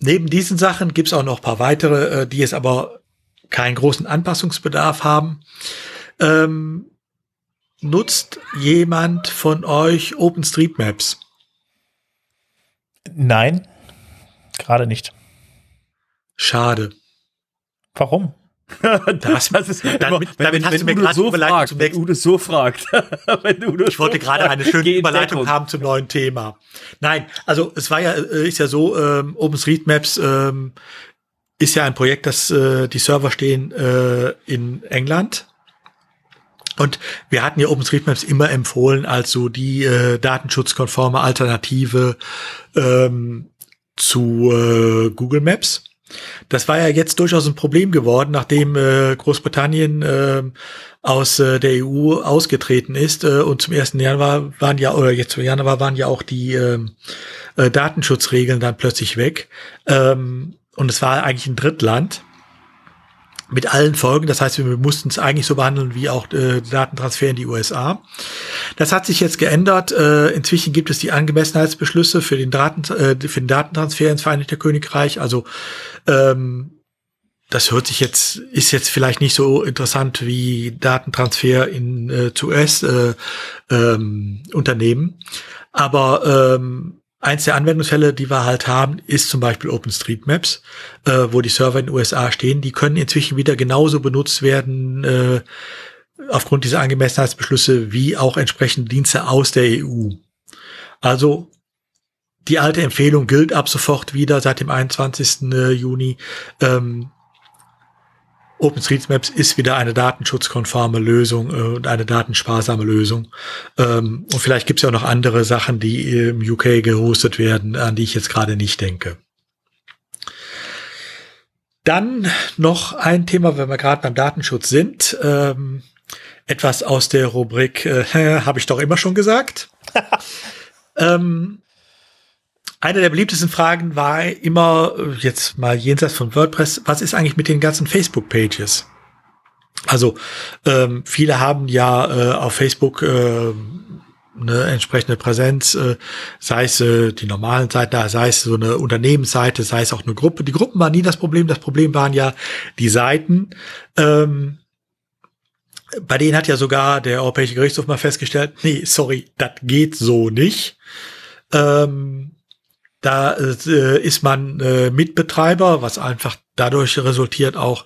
neben diesen Sachen gibt's auch noch ein paar weitere, äh, die jetzt aber keinen großen Anpassungsbedarf haben. Ähm, Nutzt jemand von euch OpenStreetMaps? Nein, gerade nicht. Schade. Warum? <laughs> das, das ist, damit, damit wenn, hast wenn du mir Udo so fragt, wenn Udo so fragt. <laughs> wenn Udo ich wollte so gerade eine schöne Überleitung haben zum neuen Thema. Nein, also es war ja, äh, ist ja so, ähm, OpenStreetMaps ähm, ist ja ein Projekt, das äh, die Server stehen äh, in England und wir hatten ja OpenStreetMaps immer empfohlen als so die äh, datenschutzkonforme Alternative ähm, zu äh, Google Maps. Das war ja jetzt durchaus ein Problem geworden, nachdem äh, Großbritannien äh, aus äh, der EU ausgetreten ist äh, und zum 1. Januar waren ja, oder jetzt zum Januar waren ja auch die äh, äh, Datenschutzregeln dann plötzlich weg. Ähm, und es war eigentlich ein Drittland mit allen Folgen. Das heißt, wir mussten es eigentlich so behandeln wie auch äh, Datentransfer in die USA. Das hat sich jetzt geändert. Äh, inzwischen gibt es die Angemessenheitsbeschlüsse für den, Daten, äh, für den Datentransfer ins Vereinigte Königreich. Also ähm, das hört sich jetzt, ist jetzt vielleicht nicht so interessant wie Datentransfer in äh, zu US äh, ähm, Unternehmen. Aber ähm, Eins der Anwendungsfälle, die wir halt haben, ist zum Beispiel OpenStreetMaps, äh, wo die Server in den USA stehen. Die können inzwischen wieder genauso benutzt werden äh, aufgrund dieser Angemessenheitsbeschlüsse wie auch entsprechende Dienste aus der EU. Also die alte Empfehlung gilt ab sofort wieder seit dem 21. Äh, Juni. Ähm, OpenStreetMaps ist wieder eine datenschutzkonforme Lösung äh, und eine datensparsame Lösung. Ähm, und vielleicht gibt es ja auch noch andere Sachen, die im UK gehostet werden, an die ich jetzt gerade nicht denke. Dann noch ein Thema, wenn wir gerade beim Datenschutz sind. Ähm, etwas aus der Rubrik, äh, <laughs> habe ich doch immer schon gesagt. <laughs> ähm, eine der beliebtesten Fragen war immer, jetzt mal jenseits von WordPress, was ist eigentlich mit den ganzen Facebook-Pages? Also ähm, viele haben ja äh, auf Facebook äh, eine entsprechende Präsenz, äh, sei es äh, die normalen Seiten, sei es so eine Unternehmensseite, sei es auch eine Gruppe. Die Gruppen waren nie das Problem, das Problem waren ja die Seiten. Ähm, bei denen hat ja sogar der Europäische Gerichtshof mal festgestellt, nee, sorry, das geht so nicht. Ähm, da äh, ist man äh, Mitbetreiber, was einfach dadurch resultiert auch,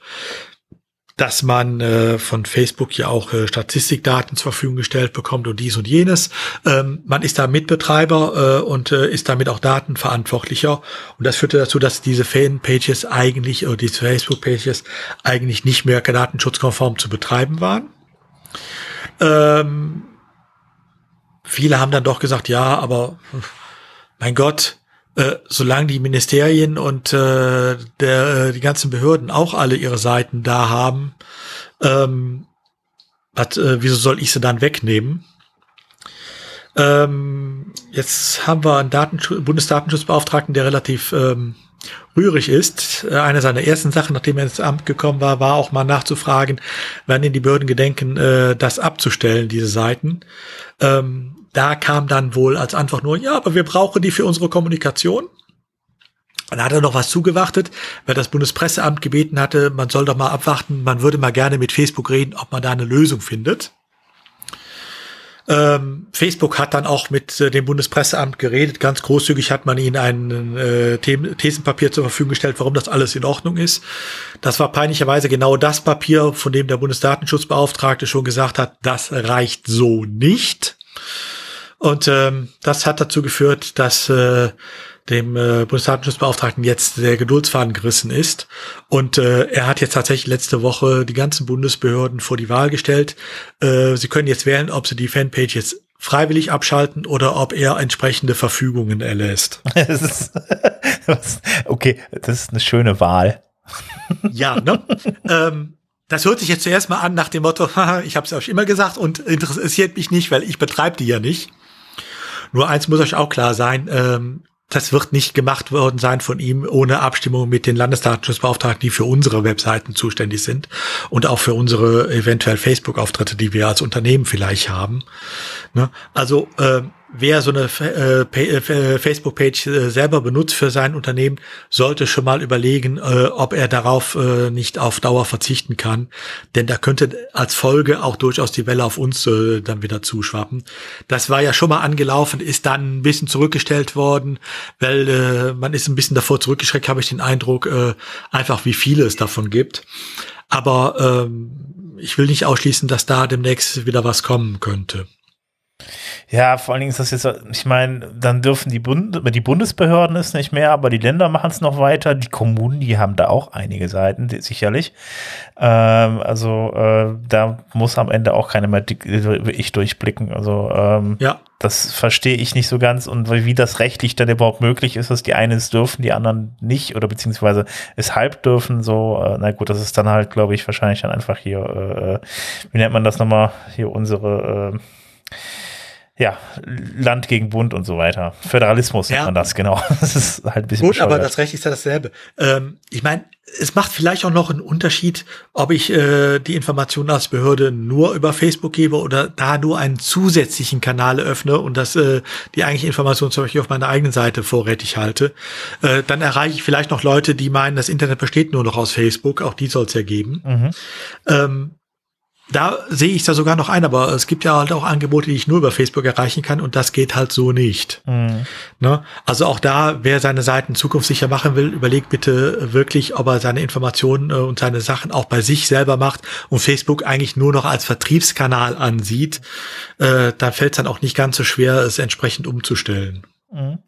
dass man äh, von Facebook ja auch äh, Statistikdaten zur Verfügung gestellt bekommt und dies und jenes. Ähm, man ist da Mitbetreiber äh, und äh, ist damit auch Datenverantwortlicher. Und das führte dazu, dass diese Fanpages eigentlich, oder diese Facebook-Pages eigentlich nicht mehr datenschutzkonform zu betreiben waren. Ähm, viele haben dann doch gesagt, ja, aber mein Gott, äh, solange die Ministerien und äh, der, äh, die ganzen Behörden auch alle ihre Seiten da haben, ähm, wat, äh, wieso soll ich sie dann wegnehmen? Ähm, jetzt haben wir einen Datenschutz, Bundesdatenschutzbeauftragten, der relativ ähm, rührig ist. Äh, eine seiner ersten Sachen, nachdem er ins Amt gekommen war, war auch mal nachzufragen, wann denn die Behörden gedenken, äh, das abzustellen, diese Seiten. Ähm, da kam dann wohl als Antwort nur, ja, aber wir brauchen die für unsere Kommunikation. Dann hat er noch was zugewartet, weil das Bundespresseamt gebeten hatte, man soll doch mal abwarten, man würde mal gerne mit Facebook reden, ob man da eine Lösung findet. Ähm, Facebook hat dann auch mit äh, dem Bundespresseamt geredet. Ganz großzügig hat man ihnen ein äh, Thesenpapier zur Verfügung gestellt, warum das alles in Ordnung ist. Das war peinlicherweise genau das Papier, von dem der Bundesdatenschutzbeauftragte schon gesagt hat, das reicht so nicht. Und ähm, das hat dazu geführt, dass äh, dem äh, Bundesdatenschutzbeauftragten jetzt der Geduldsfaden gerissen ist. Und äh, er hat jetzt tatsächlich letzte Woche die ganzen Bundesbehörden vor die Wahl gestellt. Äh, sie können jetzt wählen, ob sie die Fanpage jetzt freiwillig abschalten oder ob er entsprechende Verfügungen erlässt. <laughs> okay, das ist eine schöne Wahl. ja, ne? ähm, das hört sich jetzt zuerst mal an nach dem Motto, <laughs> ich habe es euch immer gesagt und interessiert mich nicht, weil ich betreibe die ja nicht. Nur eins muss euch auch klar sein, ähm, das wird nicht gemacht worden sein von ihm ohne Abstimmung mit den Landesdatenschutzbeauftragten, die für unsere Webseiten zuständig sind und auch für unsere eventuell Facebook-Auftritte, die wir als Unternehmen vielleicht haben. Ne? Also äh, wer so eine äh, äh, Facebook-Page äh, selber benutzt für sein Unternehmen, sollte schon mal überlegen, ob er darauf nicht auf Dauer verzichten kann. Denn da könnte als Folge auch durchaus die Welle auf uns dann wieder zuschwappen. Das war ja schon mal angelaufen, ist dann ein bisschen zurückgestellt worden, weil man ist ein bisschen davor zurückgeschreckt, habe ich den Eindruck, einfach wie viele es davon gibt. Aber ähm, ich will nicht ausschließen, dass da demnächst wieder was kommen könnte. Ja, vor allen Dingen ist das jetzt, ich meine, dann dürfen die, Bund die Bundesbehörden es nicht mehr, aber die Länder machen es noch weiter. Die Kommunen, die haben da auch einige Seiten, sicherlich. Ähm, also äh, da muss am Ende auch keiner mehr ich durchblicken. Also ähm, ja. das verstehe ich nicht so ganz und wie das rechtlich dann überhaupt möglich ist, dass die einen es dürfen, die anderen nicht oder beziehungsweise es halb dürfen. So, äh, na gut, das ist dann halt, glaube ich, wahrscheinlich dann einfach hier, äh, äh wie nennt man das nochmal, hier unsere äh, ja, Land gegen Bund und so weiter. Föderalismus ja. nennt man das, genau. <laughs> Das ist halt ein bisschen Gut, bescheuert. aber das Recht ist ja dasselbe. Ähm, ich meine, es macht vielleicht auch noch einen Unterschied, ob ich äh, die Informationen als Behörde nur über Facebook gebe oder da nur einen zusätzlichen Kanal öffne und das äh, die eigentliche Information zum Beispiel auf meiner eigenen Seite vorrätig halte. Äh, dann erreiche ich vielleicht noch Leute, die meinen, das Internet besteht nur noch aus Facebook. Auch die soll es ja geben. Mhm. Ähm, da sehe ich da sogar noch ein, aber es gibt ja halt auch Angebote, die ich nur über Facebook erreichen kann und das geht halt so nicht. Mhm. Ne? Also auch da, wer seine Seiten zukunftssicher machen will, überlegt bitte wirklich, ob er seine Informationen äh, und seine Sachen auch bei sich selber macht und Facebook eigentlich nur noch als Vertriebskanal ansieht. Äh, da fällt es dann auch nicht ganz so schwer, es entsprechend umzustellen. Mhm.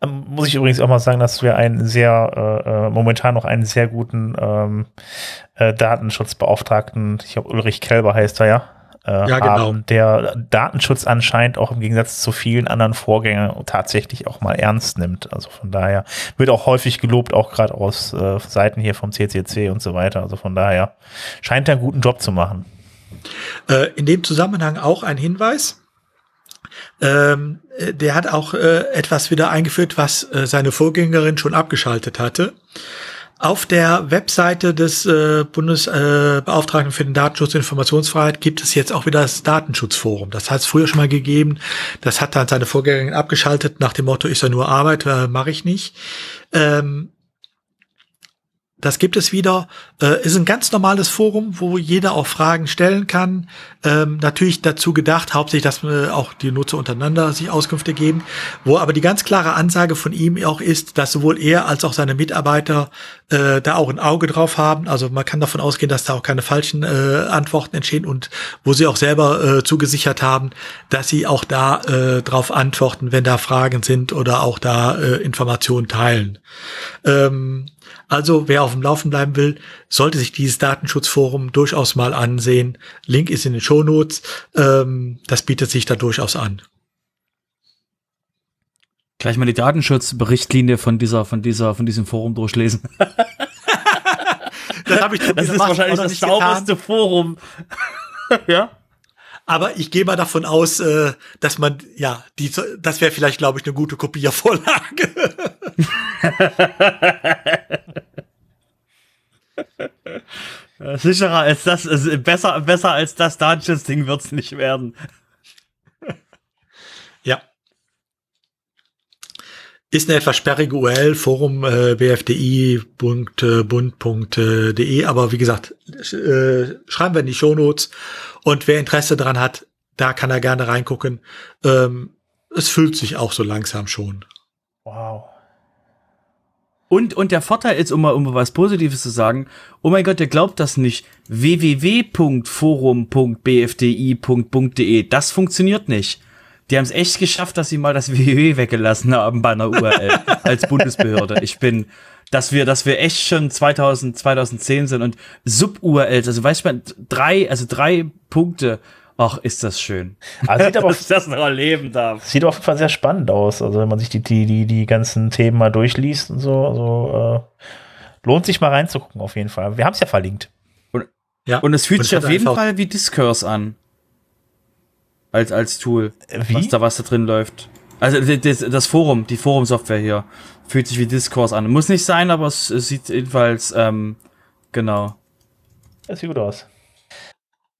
Ähm, muss ich übrigens auch mal sagen, dass wir einen sehr, äh, äh momentan noch einen sehr guten ähm, äh, Datenschutzbeauftragten, ich glaube Ulrich Kelber heißt er ja, äh, ja, genau. haben, der Datenschutz anscheinend auch im Gegensatz zu vielen anderen Vorgängern tatsächlich auch mal ernst nimmt. Also von daher wird auch häufig gelobt, auch gerade aus äh, Seiten hier vom CCC und so weiter. Also von daher scheint er einen guten Job zu machen. Äh, in dem Zusammenhang auch ein Hinweis. Ähm, äh, der hat auch äh, etwas wieder eingeführt, was äh, seine Vorgängerin schon abgeschaltet hatte. Auf der Webseite des äh, Bundesbeauftragten für den Datenschutz und Informationsfreiheit gibt es jetzt auch wieder das Datenschutzforum. Das hat es früher schon mal gegeben. Das hat dann seine Vorgängerin abgeschaltet nach dem Motto, ist ja nur Arbeit, äh, mache ich nicht. Ähm, das gibt es wieder. Äh, ist ein ganz normales Forum, wo jeder auch Fragen stellen kann. Ähm, natürlich dazu gedacht, hauptsächlich, dass äh, auch die Nutzer untereinander sich Auskünfte geben. Wo aber die ganz klare Ansage von ihm auch ist, dass sowohl er als auch seine Mitarbeiter äh, da auch ein Auge drauf haben. Also man kann davon ausgehen, dass da auch keine falschen äh, Antworten entstehen und wo sie auch selber äh, zugesichert haben, dass sie auch da äh, drauf antworten, wenn da Fragen sind oder auch da äh, Informationen teilen. Ähm, also wer auf dem Laufen bleiben will, sollte sich dieses Datenschutzforum durchaus mal ansehen. Link ist in den Shownotes. Ähm, das bietet sich da durchaus an. Gleich mal die Datenschutzberichtlinie von dieser, von dieser, von diesem Forum durchlesen. <laughs> das habe ich Das ist wahrscheinlich das sauberste Forum. <laughs> ja. Aber ich gehe mal davon aus, äh, dass man, ja, die, das wäre vielleicht, glaube ich, eine gute Kopiervorlage. <laughs> <laughs> Sicherer als das, also besser, besser als das Dungeons-Ding wird's nicht werden. <laughs> Ja. Ist eine etwas sperrige URL, forum äh, bfdi.bund.de, aber wie gesagt, äh, schreiben wir in die Shownotes und wer Interesse daran hat, da kann er gerne reingucken. Ähm, es fühlt sich auch so langsam schon. Wow. Und, und der Vorteil ist, um mal, um was Positives zu sagen, oh mein Gott, ihr glaubt das nicht. www.forum.bfdi.de, das funktioniert nicht. Die haben es echt geschafft, dass sie mal das <laughs> www weggelassen haben bei einer URL <laughs> als Bundesbehörde. Ich bin, dass wir, dass wir echt schon 2000, 2010 sind und Sub-URLs, also weißt du, drei, also drei Punkte Ach, ist das schön. Also sieht aber <laughs> dass ich das noch erleben darf. Sieht auf jeden Fall sehr spannend aus. Also wenn man sich die, die, die, die ganzen Themen mal durchliest und so, also äh, lohnt sich mal reinzugucken auf jeden Fall. Wir haben es ja verlinkt. Und, ja. und es fühlt und sich auf jeden Fall wie Discourse an. Als, als Tool. Wie? Was da, was da drin läuft. Also das, das Forum, die Forum-Software hier, fühlt sich wie Discourse an. Muss nicht sein, aber es, es sieht jedenfalls, ähm, genau. Das sieht gut aus.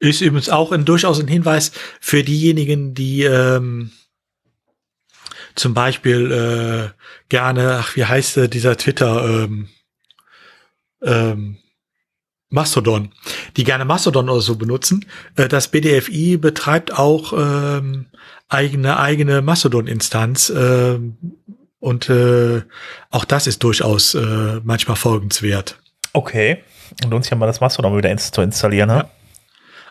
Ist übrigens auch ein, durchaus ein Hinweis für diejenigen, die ähm, zum Beispiel äh, gerne, ach, wie heißt äh, dieser Twitter, ähm, ähm, Mastodon, die gerne Mastodon oder so benutzen. Äh, das BDFI betreibt auch ähm, eigene eigene Mastodon-Instanz äh, und äh, auch das ist durchaus äh, manchmal folgenswert. Okay, und uns ja mal das Mastodon wieder zu installieren, ne? Ja.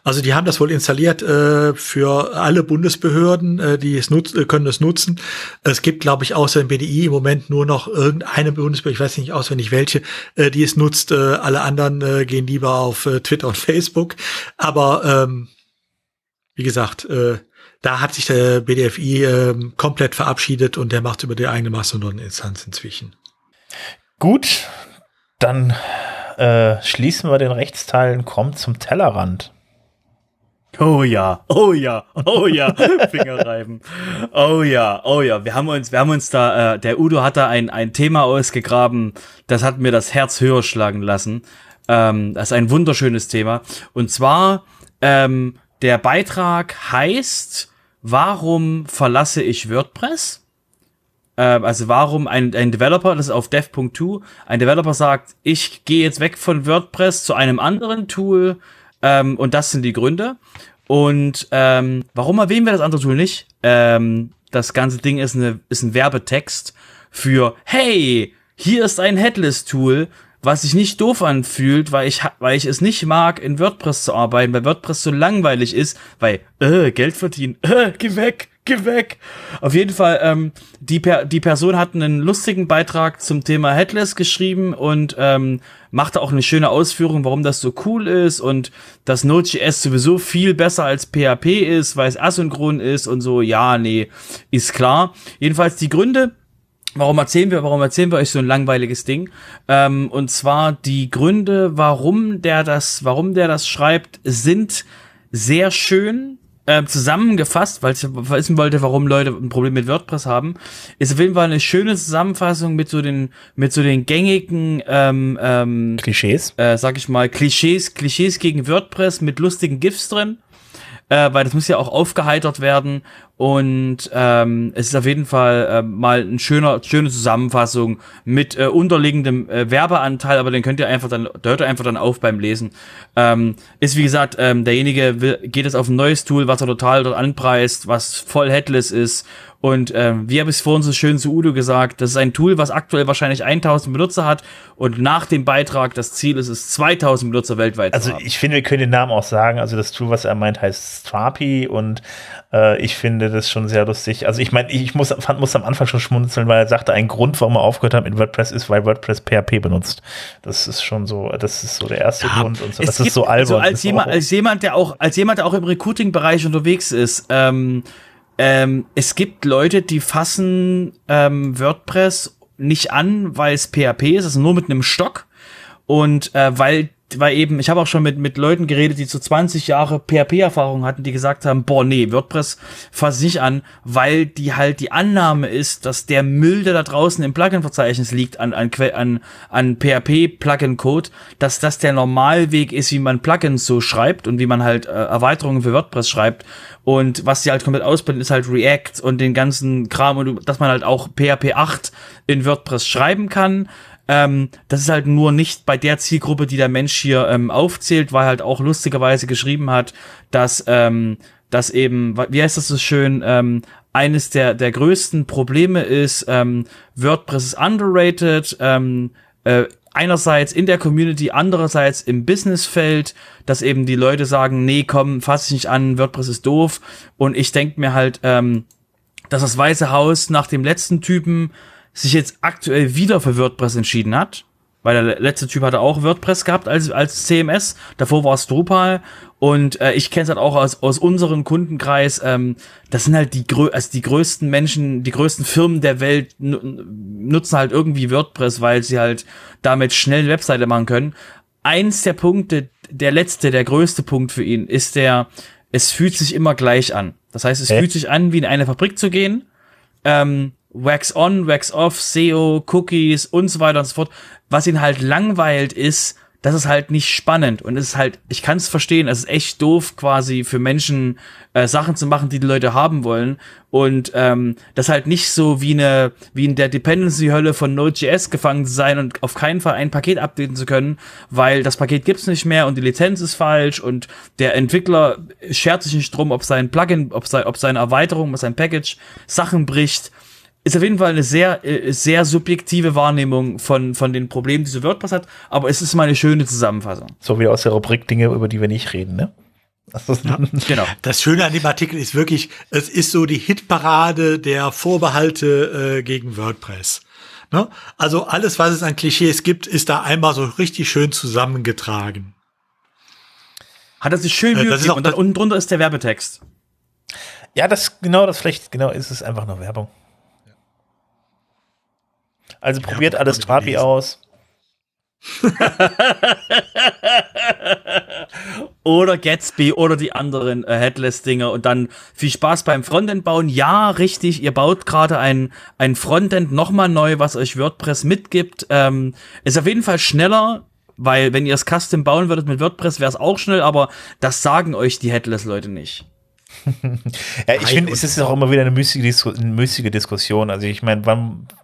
Also die haben das wohl installiert äh, für alle Bundesbehörden, äh, die es nutz äh, können es nutzen. Es gibt, glaube ich, außer dem BDI im Moment nur noch irgendeine Bundesbehörde, ich weiß nicht auswendig welche, äh, die es nutzt. Äh, alle anderen äh, gehen lieber auf äh, Twitter und <laughs> Facebook. Aber ähm, wie gesagt, äh, da hat sich der BDFI äh, komplett verabschiedet und der macht über die eigene Mastodon-Instanz inzwischen. Gut, dann äh, schließen wir den Rechtsteil, kommt zum Tellerrand. Oh ja, oh ja, oh ja, <laughs> Fingerreiben. Oh ja, oh ja. Wir haben uns, wir haben uns da, äh, der Udo hat da ein, ein Thema ausgegraben, das hat mir das Herz höher schlagen lassen. Ähm, das ist ein wunderschönes Thema. Und zwar, ähm, der Beitrag heißt, warum verlasse ich WordPress? Ähm, also warum ein, ein Developer, das ist auf dev.to, ein Developer sagt, ich gehe jetzt weg von WordPress zu einem anderen Tool, ähm, und das sind die Gründe. Und ähm, warum erwähnen wir das andere Tool nicht? Ähm, das ganze Ding ist, eine, ist ein Werbetext für, hey, hier ist ein Headless-Tool, was sich nicht doof anfühlt, weil ich, weil ich es nicht mag, in WordPress zu arbeiten, weil WordPress so langweilig ist, weil, äh, Geld verdienen, äh, geh weg geh weg. Auf jeden Fall, ähm, die, per die Person hat einen lustigen Beitrag zum Thema Headless geschrieben und ähm, machte auch eine schöne Ausführung, warum das so cool ist und dass Node.js sowieso viel besser als PHP ist, weil es asynchron ist und so. Ja, nee, ist klar. Jedenfalls die Gründe, Warum erzählen wir, warum erzählen wir euch so ein langweiliges Ding? Ähm, und zwar die Gründe, warum der das, warum der das schreibt, sind sehr schön äh, zusammengefasst, weil ich wissen wollte, warum Leute ein Problem mit WordPress haben, ist auf jeden Fall eine schöne Zusammenfassung mit so den mit so den gängigen ähm, ähm, Klischees, äh, sag ich mal Klischees, Klischees gegen WordPress mit lustigen GIFs drin, äh, weil das muss ja auch aufgeheitert werden Und ähm, es ist auf jeden Fall äh, mal ein schöner, schöne Zusammenfassung mit äh, unterliegendem äh, Werbeanteil, aber den könnt ihr einfach dann, da hört ihr einfach dann auf beim Lesen. Ähm, ist wie gesagt, ähm, derjenige will, geht es auf ein neues Tool, was er total dort anpreist, was voll headless ist und ähm, wie habe ich es vorhin so schön zu Udo gesagt, das ist ein Tool, was aktuell wahrscheinlich 1000 Benutzer hat und nach dem Beitrag das Ziel ist es, 2000 Benutzer weltweit also zu haben. Also ich finde, wir können den Namen auch sagen. Also das Tool, was er meint, heißt Strapi und äh, ich finde das schon sehr lustig. Also ich meine, ich muss, fand, muss am Anfang schon schmunzeln, weil er sagte, ein Grund, warum er aufgehört hat mit WordPress ist, weil WordPress PHP benutzt. Das ist schon so, das ist so der erste ja, Grund und so. Das ist so albern. Also als jemand, als jemand, der auch, als jemand, der auch im Recruiting-Bereich unterwegs ist, ähm, ähm, es gibt Leute, die fassen ähm, WordPress nicht an, weil es PHP ist, also nur mit einem Stock. Und äh, weil weil eben, ich habe auch schon mit, mit Leuten geredet, die so 20 Jahre PHP-Erfahrung hatten, die gesagt haben, boah, nee, WordPress fass nicht an, weil die halt die Annahme ist, dass der Müll, der da draußen im Plugin-Verzeichnis liegt, an, an, an, an PHP-Plugin-Code, dass das der Normalweg ist, wie man Plugins so schreibt und wie man halt äh, Erweiterungen für WordPress schreibt. Und was sie halt komplett ausbilden, ist halt React und den ganzen Kram und dass man halt auch PHP 8 in WordPress schreiben kann. Ähm, das ist halt nur nicht bei der Zielgruppe, die der Mensch hier ähm, aufzählt, weil halt auch lustigerweise geschrieben hat, dass, ähm, dass eben, wie heißt das so schön, ähm, eines der, der größten Probleme ist, ähm, WordPress ist underrated, ähm, äh, einerseits in der Community, andererseits im Businessfeld, dass eben die Leute sagen, nee, komm, fass dich nicht an, WordPress ist doof. Und ich denk mir halt, ähm, dass das Weiße Haus nach dem letzten Typen sich jetzt aktuell wieder für WordPress entschieden hat, weil der letzte Typ hatte auch WordPress gehabt als, als CMS, davor war es Drupal und äh, ich kenne es halt auch aus, aus unserem Kundenkreis, ähm, das sind halt die, grö also die größten Menschen, die größten Firmen der Welt nutzen halt irgendwie WordPress, weil sie halt damit schnell eine Webseite machen können. Eins der Punkte, der letzte, der größte Punkt für ihn ist der, es fühlt sich immer gleich an. Das heißt, es Hä? fühlt sich an, wie in eine Fabrik zu gehen. Ähm, Wax on, Wax off, SEO, Cookies und so weiter und so fort. Was ihn halt langweilt ist, das ist halt nicht spannend. Und es ist halt, ich kann es verstehen, es ist echt doof quasi für Menschen äh, Sachen zu machen, die die Leute haben wollen. Und ähm, das halt nicht so wie eine wie in der Dependency Hölle von Node.js gefangen zu sein und auf keinen Fall ein Paket updaten zu können, weil das Paket gibt's nicht mehr und die Lizenz ist falsch und der Entwickler schert sich nicht drum, ob sein Plugin, ob sein ob seine Erweiterung, ob sein Package Sachen bricht ist auf jeden Fall eine sehr, äh, sehr subjektive Wahrnehmung von, von den Problemen, die so WordPress hat, aber es ist mal eine schöne Zusammenfassung. So wie aus der Rubrik Dinge, über die wir nicht reden, ne? Ja, <laughs> genau. Das Schöne an dem Artikel ist wirklich, es ist so die Hitparade der Vorbehalte äh, gegen WordPress. Ne? Also alles, was es an Klischees gibt, ist da einmal so richtig schön zusammengetragen. Hat er sich schön äh, das und dann unten drunter ist der Werbetext. Ja, das genau das vielleicht genau ist es einfach nur Werbung. Also probiert ja, alles Trabi aus. <laughs> oder Gatsby oder die anderen äh, Headless-Dinger und dann viel Spaß beim Frontend bauen. Ja, richtig, ihr baut gerade ein, ein Frontend nochmal neu, was euch WordPress mitgibt. Ähm, ist auf jeden Fall schneller, weil wenn ihr es Custom bauen würdet mit WordPress, wäre es auch schnell, aber das sagen euch die Headless-Leute nicht. Ja, ich finde, es ist auch immer wieder eine müßige, Dis eine müßige Diskussion. Also ich meine,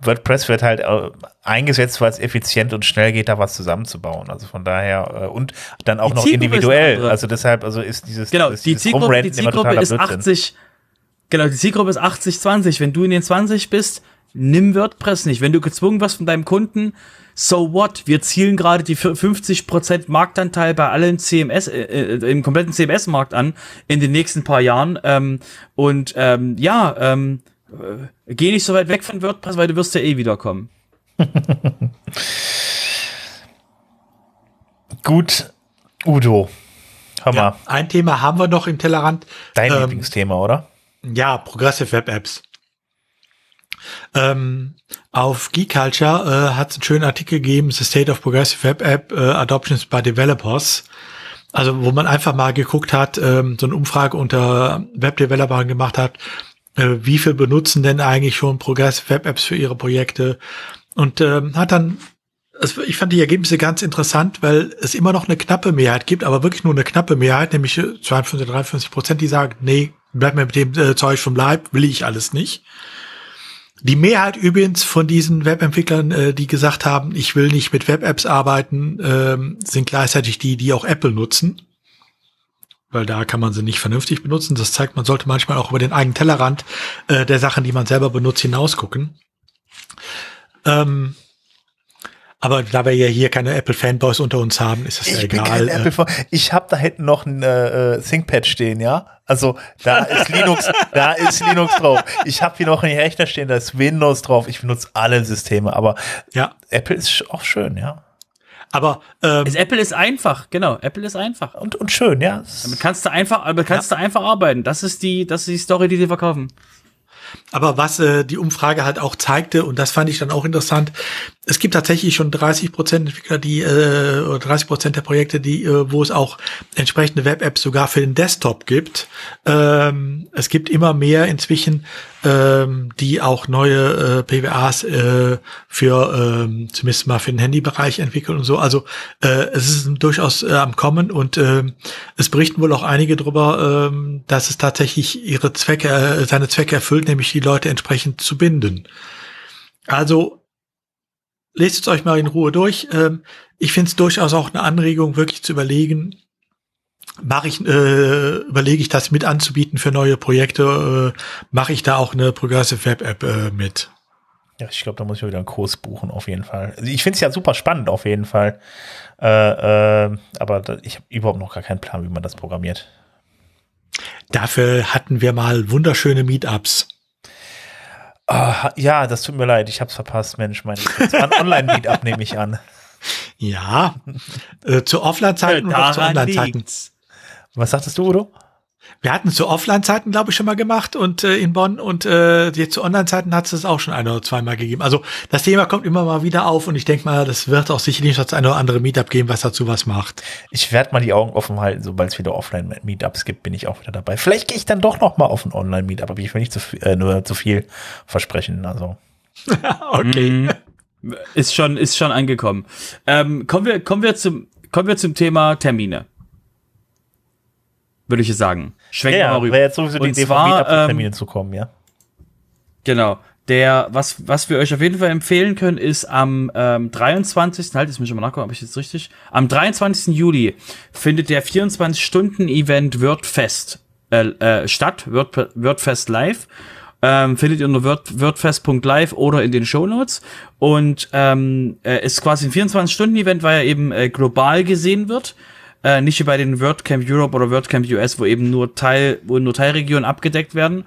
WordPress wird halt äh, eingesetzt, weil es effizient und schnell geht, da was zusammenzubauen. Also von daher äh, und dann auch die noch Zielgruppe individuell. Also deshalb, also ist dieses genau ist die dieses Zielgruppe, die Zielgruppe ist 80. Genau, die Zielgruppe ist 80 20. Wenn du in den 20 bist, nimm WordPress nicht. Wenn du gezwungen wirst von deinem Kunden, so what? Wir zielen gerade die 50% Marktanteil bei allen CMS, äh, äh, im kompletten CMS-Markt an in den nächsten paar Jahren. Ähm, und ähm, ja, ähm, äh, geh nicht so weit weg von WordPress, weil du wirst ja eh wiederkommen. <laughs> Gut, Udo. Hör mal. Ja, ein Thema haben wir noch im Tellerrand. Dein ähm, Lieblingsthema, oder? Ja, Progressive Web Apps. Ähm, auf Geek Culture äh, hat es einen schönen Artikel gegeben, The State of Progressive Web App äh, Adoptions by Developers. Also wo man einfach mal geguckt hat, ähm, so eine Umfrage unter Webdevelopern gemacht hat, äh, wie viel benutzen denn eigentlich schon Progressive Web Apps für ihre Projekte und ähm, hat dann also ich fand die Ergebnisse ganz interessant, weil es immer noch eine knappe Mehrheit gibt, aber wirklich nur eine knappe Mehrheit, nämlich 52, 53 Prozent, die sagen, nee, Bleib mir mit dem äh, Zeug vom Leib, will ich alles nicht. Die Mehrheit übrigens von diesen Webentwicklern, äh, die gesagt haben, ich will nicht mit Web-Apps arbeiten, ähm, sind gleichzeitig die, die auch Apple nutzen. Weil da kann man sie nicht vernünftig benutzen. Das zeigt, man sollte manchmal auch über den eigenen Tellerrand äh, der Sachen, die man selber benutzt, hinausgucken. Ähm, aber da wir ja hier keine Apple-Fanboys unter uns haben, ist das ja egal. Äh. ich habe da hinten noch ein äh, äh, ThinkPad stehen, ja. Also da ist Linux, <laughs> da ist Linux drauf. Ich habe hier noch einen Rechner stehen, da ist Windows drauf. Ich benutze alle Systeme, aber ja. Apple ist auch schön, ja. Aber ähm, ist, Apple ist einfach, genau. Apple ist einfach und und schön, ja. Damit kannst du einfach, damit kannst ja. du einfach arbeiten. Das ist die, das ist die Story, die sie verkaufen. Aber was äh, die Umfrage halt auch zeigte, und das fand ich dann auch interessant, es gibt tatsächlich schon 30 Prozent Entwickler, die äh, oder 30 Prozent der Projekte, die, äh, wo es auch entsprechende Web-Apps sogar für den Desktop gibt. Ähm, es gibt immer mehr inzwischen, ähm, die auch neue äh, PWAs äh, für ähm, zumindest mal für den Handybereich entwickeln und so. Also äh, es ist durchaus äh, am Kommen und äh, es berichten wohl auch einige darüber, äh, dass es tatsächlich ihre Zwecke, äh, seine Zwecke erfüllt, nämlich die Leute entsprechend zu binden. Also lest es euch mal in Ruhe durch. Ähm, ich finde es durchaus auch eine Anregung, wirklich zu überlegen, mache ich, äh, überlege ich das mit anzubieten für neue Projekte, äh, mache ich da auch eine Progressive Web App äh, mit. Ja, ich glaube, da muss ich wieder einen Kurs buchen, auf jeden Fall. Also ich finde es ja super spannend, auf jeden Fall. Äh, äh, aber da, ich habe überhaupt noch gar keinen Plan, wie man das programmiert. Dafür hatten wir mal wunderschöne Meetups. Oh, ja, das tut mir leid, ich hab's verpasst, Mensch. Das war ein Online-Meetup, <laughs> nehme ich an. Ja, äh, zu Offline-Zeiten und auch zu Online-Zeiten. Was sagtest du, Udo? Wir hatten es zu Offline-Zeiten, glaube ich, schon mal gemacht und äh, in Bonn und äh, jetzt zu Online-Zeiten hat es es auch schon ein oder zweimal gegeben. Also das Thema kommt immer mal wieder auf und ich denke mal, das wird auch sicherlich das eine oder andere Meetup geben, was dazu was macht. Ich werde mal die Augen offen halten, sobald es wieder Offline-Meetups gibt, bin ich auch wieder dabei. Vielleicht gehe ich dann doch noch mal auf ein Online-Meetup, aber ich will nicht zu viel, äh, nur zu viel versprechen. Also <laughs> okay. Mhm. Ist schon, ist schon angekommen. Ähm, kommen wir, kommen wir zum, kommen wir zum Thema Termine würde ich sagen. Schwenken ja, wir mal rüber. Wäre jetzt sowieso die Idee, zwar, von Termine ähm, zu kommen, ja. Genau. Der, was, was wir euch auf jeden Fall empfehlen können, ist am ähm, 23. Halt, jetzt muss ich mal nachgucken, ob ich jetzt richtig. Am 23. Juli findet der 24-Stunden-Event WordFest äh, äh, statt, Word, WordFest Live. Ähm, findet ihr unter Word, wordfest.live oder in den Shownotes. Und ähm, äh, ist quasi ein 24-Stunden-Event, weil er eben äh, global gesehen wird. Äh, nicht wie bei den WordCamp Europe oder WordCamp US, wo eben nur Teil, wo nur Teilregionen abgedeckt werden.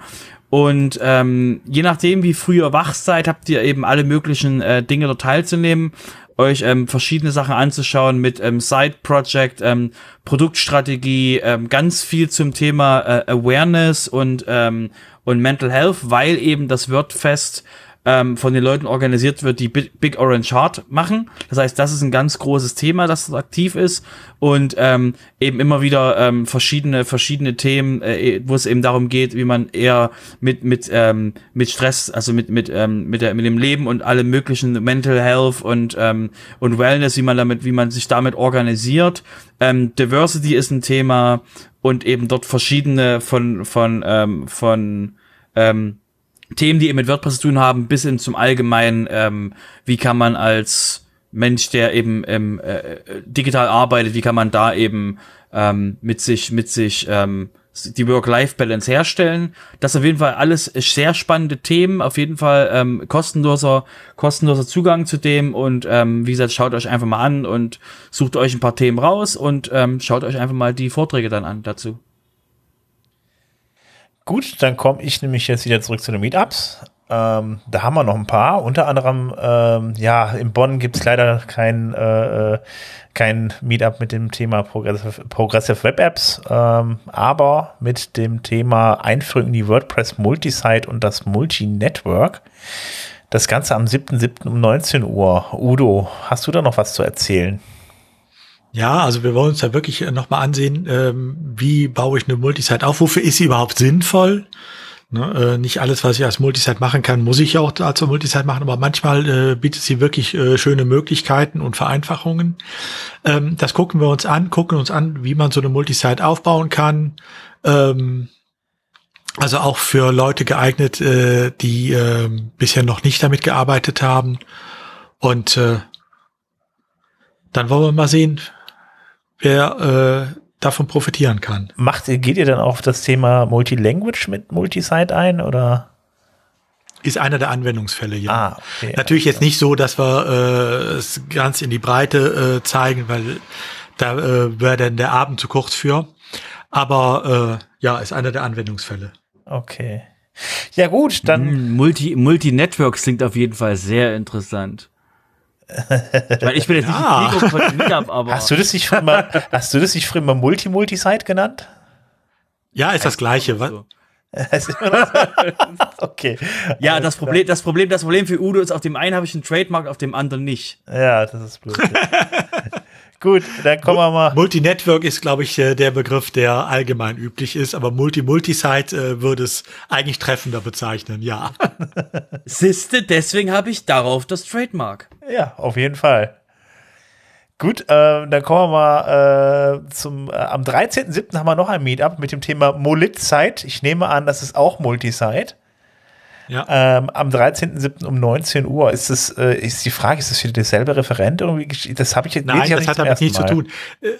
Und ähm, je nachdem, wie früh ihr wach seid, habt ihr eben alle möglichen äh, Dinge dort teilzunehmen, euch ähm, verschiedene Sachen anzuschauen mit ähm, Side Project, ähm, Produktstrategie, ähm, ganz viel zum Thema äh, Awareness und ähm, und Mental Health, weil eben das WordFest ähm, von den Leuten organisiert wird, die Big Orange Heart machen. Das heißt, das ist ein ganz großes Thema, das aktiv ist und ähm, eben immer wieder ähm, verschiedene verschiedene Themen, äh, wo es eben darum geht, wie man eher mit mit ähm, mit Stress, also mit mit ähm, mit der mit dem Leben und alle möglichen Mental Health und ähm, und Wellness, wie man damit, wie man sich damit organisiert. Ähm, Diversity ist ein Thema und eben dort verschiedene von von ähm, von ähm, Themen, die eben mit WordPress zu tun haben, bis hin zum Allgemeinen, ähm, wie kann man als Mensch, der eben ähm, äh, digital arbeitet, wie kann man da eben ähm, mit sich, mit sich ähm, die Work-Life-Balance herstellen. Das ist auf jeden Fall alles sehr spannende Themen, auf jeden Fall ähm, kostenloser, kostenloser Zugang zu dem und ähm, wie gesagt, schaut euch einfach mal an und sucht euch ein paar Themen raus und ähm, schaut euch einfach mal die Vorträge dann an dazu. Gut, dann komme ich nämlich jetzt wieder zurück zu den Meetups. Ähm, da haben wir noch ein paar. Unter anderem, ähm, ja, in Bonn gibt es leider kein, äh, äh, kein Meetup mit dem Thema Progressive, Progressive Web Apps, ähm, aber mit dem Thema Einführung in die WordPress Multisite und das Multi-Network. Das Ganze am 7.7. um 19 Uhr. Udo, hast du da noch was zu erzählen? Ja, also wir wollen uns da wirklich nochmal ansehen, ähm, wie baue ich eine Multisite auf, wofür ist sie überhaupt sinnvoll? Ne, äh, nicht alles, was ich als Multisite machen kann, muss ich auch als Multisite machen, aber manchmal äh, bietet sie wirklich äh, schöne Möglichkeiten und Vereinfachungen. Ähm, das gucken wir uns an, gucken uns an, wie man so eine Multisite aufbauen kann. Ähm, Also auch für Leute geeignet, äh, die äh, bisher noch nicht damit gearbeitet haben. Und äh, dann wollen wir mal sehen, wer äh, davon profitieren kann. Macht, geht ihr dann auf das Thema Multilanguage mit Multisite ein oder? Ist einer der Anwendungsfälle, ja. Ah, okay. Natürlich jetzt nicht so, dass wir äh, es ganz in die Breite äh, zeigen, weil da äh, wäre dann der Abend zu kurz für. Aber äh, ja, ist einer der Anwendungsfälle. Okay. Ja gut, dann Hm, Multi, Multi-Networks klingt auf jeden Fall sehr interessant. Weil ich bin jetzt Ja. nicht Pfleger von Meetup, aber hast du das nicht früher mal, <laughs> hast du das nicht früher mal Multi-Multisite genannt? Ja, ist das Gleiche. wa- so. Das <laughs> ist immer noch so. <laughs> okay. Ja, Alles das Problem, das Problem, das Problem für Udo ist, auf dem einen habe ich einen Trademark, auf dem anderen nicht. Ja, das ist blöd. Gut, dann kommen wir mal. Multi-Network ist, glaube ich, äh, der Begriff, der allgemein üblich ist, aber Multi-Multisite äh, würde es eigentlich treffender bezeichnen, ja. <laughs> Siste, deswegen habe ich darauf das Trademark. Ja, auf jeden Fall. Gut, äh, dann kommen wir mal äh, zum. Äh, am 13.07. haben wir noch ein Meetup mit dem Thema Molit-Site. Ich nehme an, das ist auch Multisite. Ja. Ähm, am 13.07. um 19 Uhr ist es, äh, ist die Frage, ist das wieder derselbe Referent irgendwie? Das habe ich jetzt Nein, das hat damit nichts zu tun. Äh, äh,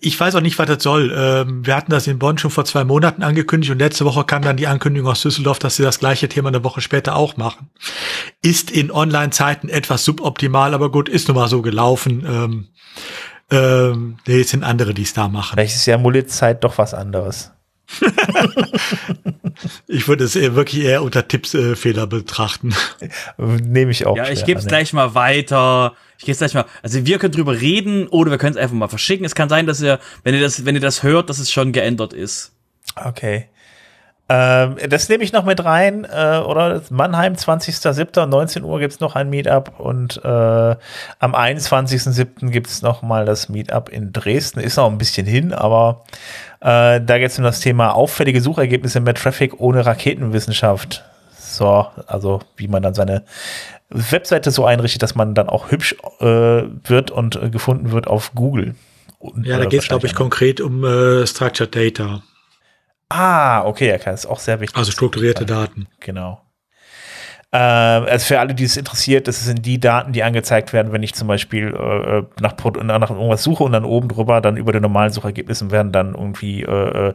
Ich weiß auch nicht, was das soll. Ähm, Wir hatten das in Bonn schon vor zwei Monaten angekündigt und letzte Woche kam dann die Ankündigung aus Düsseldorf, dass sie das gleiche Thema eine Woche später auch machen. Ist in Online-Zeiten etwas suboptimal, aber gut, ist nun mal so gelaufen. Ähm, ähm, nee, es sind andere, die es da machen. Vielleicht ist ja Molit-Site doch was anderes. Ich würde es eher wirklich eher unter Tippsfehler betrachten. Nehme ich auch. Ja, ich gebe es an. gleich mal weiter. Ich gebe es gleich mal. Also wir können drüber reden oder wir können es einfach mal verschicken. Es kann sein, dass ihr, wenn ihr das, wenn ihr das hört, dass es schon geändert ist. Okay. Ähm, das nehme ich noch mit rein, äh, oder? Mannheim, 20.07. 19 Uhr gibt's noch ein Meetup und äh, am 21.07. gibt's noch mal das Meetup in Dresden. Ist noch ein bisschen hin, aber äh, da geht's um das Thema auffällige Suchergebnisse mit Traffic ohne Raketenwissenschaft. So, also wie man dann seine Webseite so einrichtet, dass man dann auch hübsch äh, wird und äh, gefunden wird auf Google. Und, Ja, da äh, geht es, glaube ich, konkret um äh, Structured Data, Ah, okay, ja, das ist auch sehr wichtig. also strukturierte Daten. Genau. Ähm, also für alle, die es interessiert, das sind die Daten, die angezeigt werden, wenn ich zum Beispiel äh, nach, Pro- nach irgendwas suche und dann oben drüber, dann über den normalen Suchergebnissen werden dann irgendwie äh,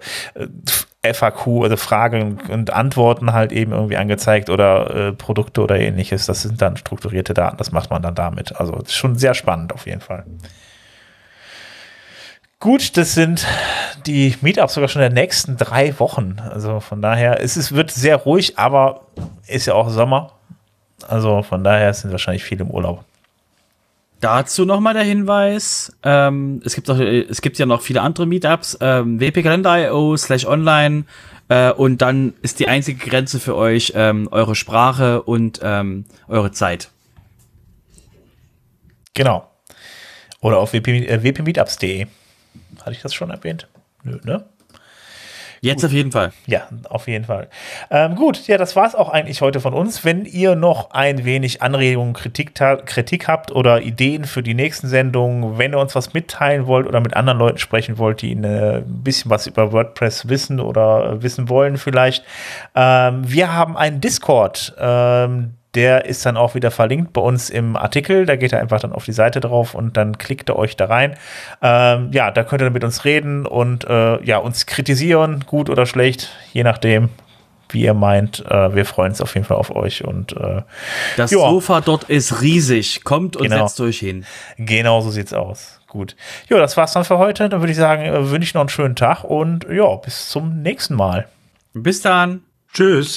äh, FAQ, also Fragen und Antworten halt eben irgendwie angezeigt oder äh, Produkte oder ähnliches. Das sind dann strukturierte Daten, das macht man dann damit. Also schon sehr spannend auf jeden Fall. Gut, das sind die Meetups sogar schon der nächsten drei Wochen. Also von daher, es ist, wird sehr ruhig, aber ist ja auch Sommer. Also von daher sind wahrscheinlich viele im Urlaub. Dazu nochmal der Hinweis, ähm, es, gibt auch, es gibt ja noch viele andere Meetups, ähm, wpkalender.io slash online äh, und dann ist die einzige Grenze für euch ähm, eure Sprache und ähm, eure Zeit. Genau. Oder auf wp, äh, wpmeetups.de. Hatte ich das schon erwähnt? Nö, ne? Jetzt auf jeden Fall. Ja, auf jeden Fall. Ähm, gut, ja, das war's auch eigentlich heute von uns. Wenn ihr noch ein wenig Anregungen, Kritik, Kritik habt oder Ideen für die nächsten Sendungen, wenn ihr uns was mitteilen wollt oder mit anderen Leuten sprechen wollt, die äh, ein bisschen was über WordPress wissen oder äh, wissen wollen vielleicht, ähm, wir haben einen Discord. Ähm, der ist dann auch wieder verlinkt bei uns im Artikel. Da geht ihr einfach dann auf die Seite drauf und dann klickt ihr euch da rein. Ähm, ja, da könnt ihr mit uns reden und äh, ja, uns kritisieren, gut oder schlecht, je nachdem, wie ihr meint. Äh, wir freuen uns auf jeden Fall auf euch und äh, Das Ja. Sofa dort ist riesig. Kommt und Genau. setzt euch hin. genau so sieht's aus. Gut. Ja, das war's dann für heute. Dann würde ich sagen, äh, wünsche ich noch einen schönen Tag und ja, bis zum nächsten Mal. Bis dann. Tschüss.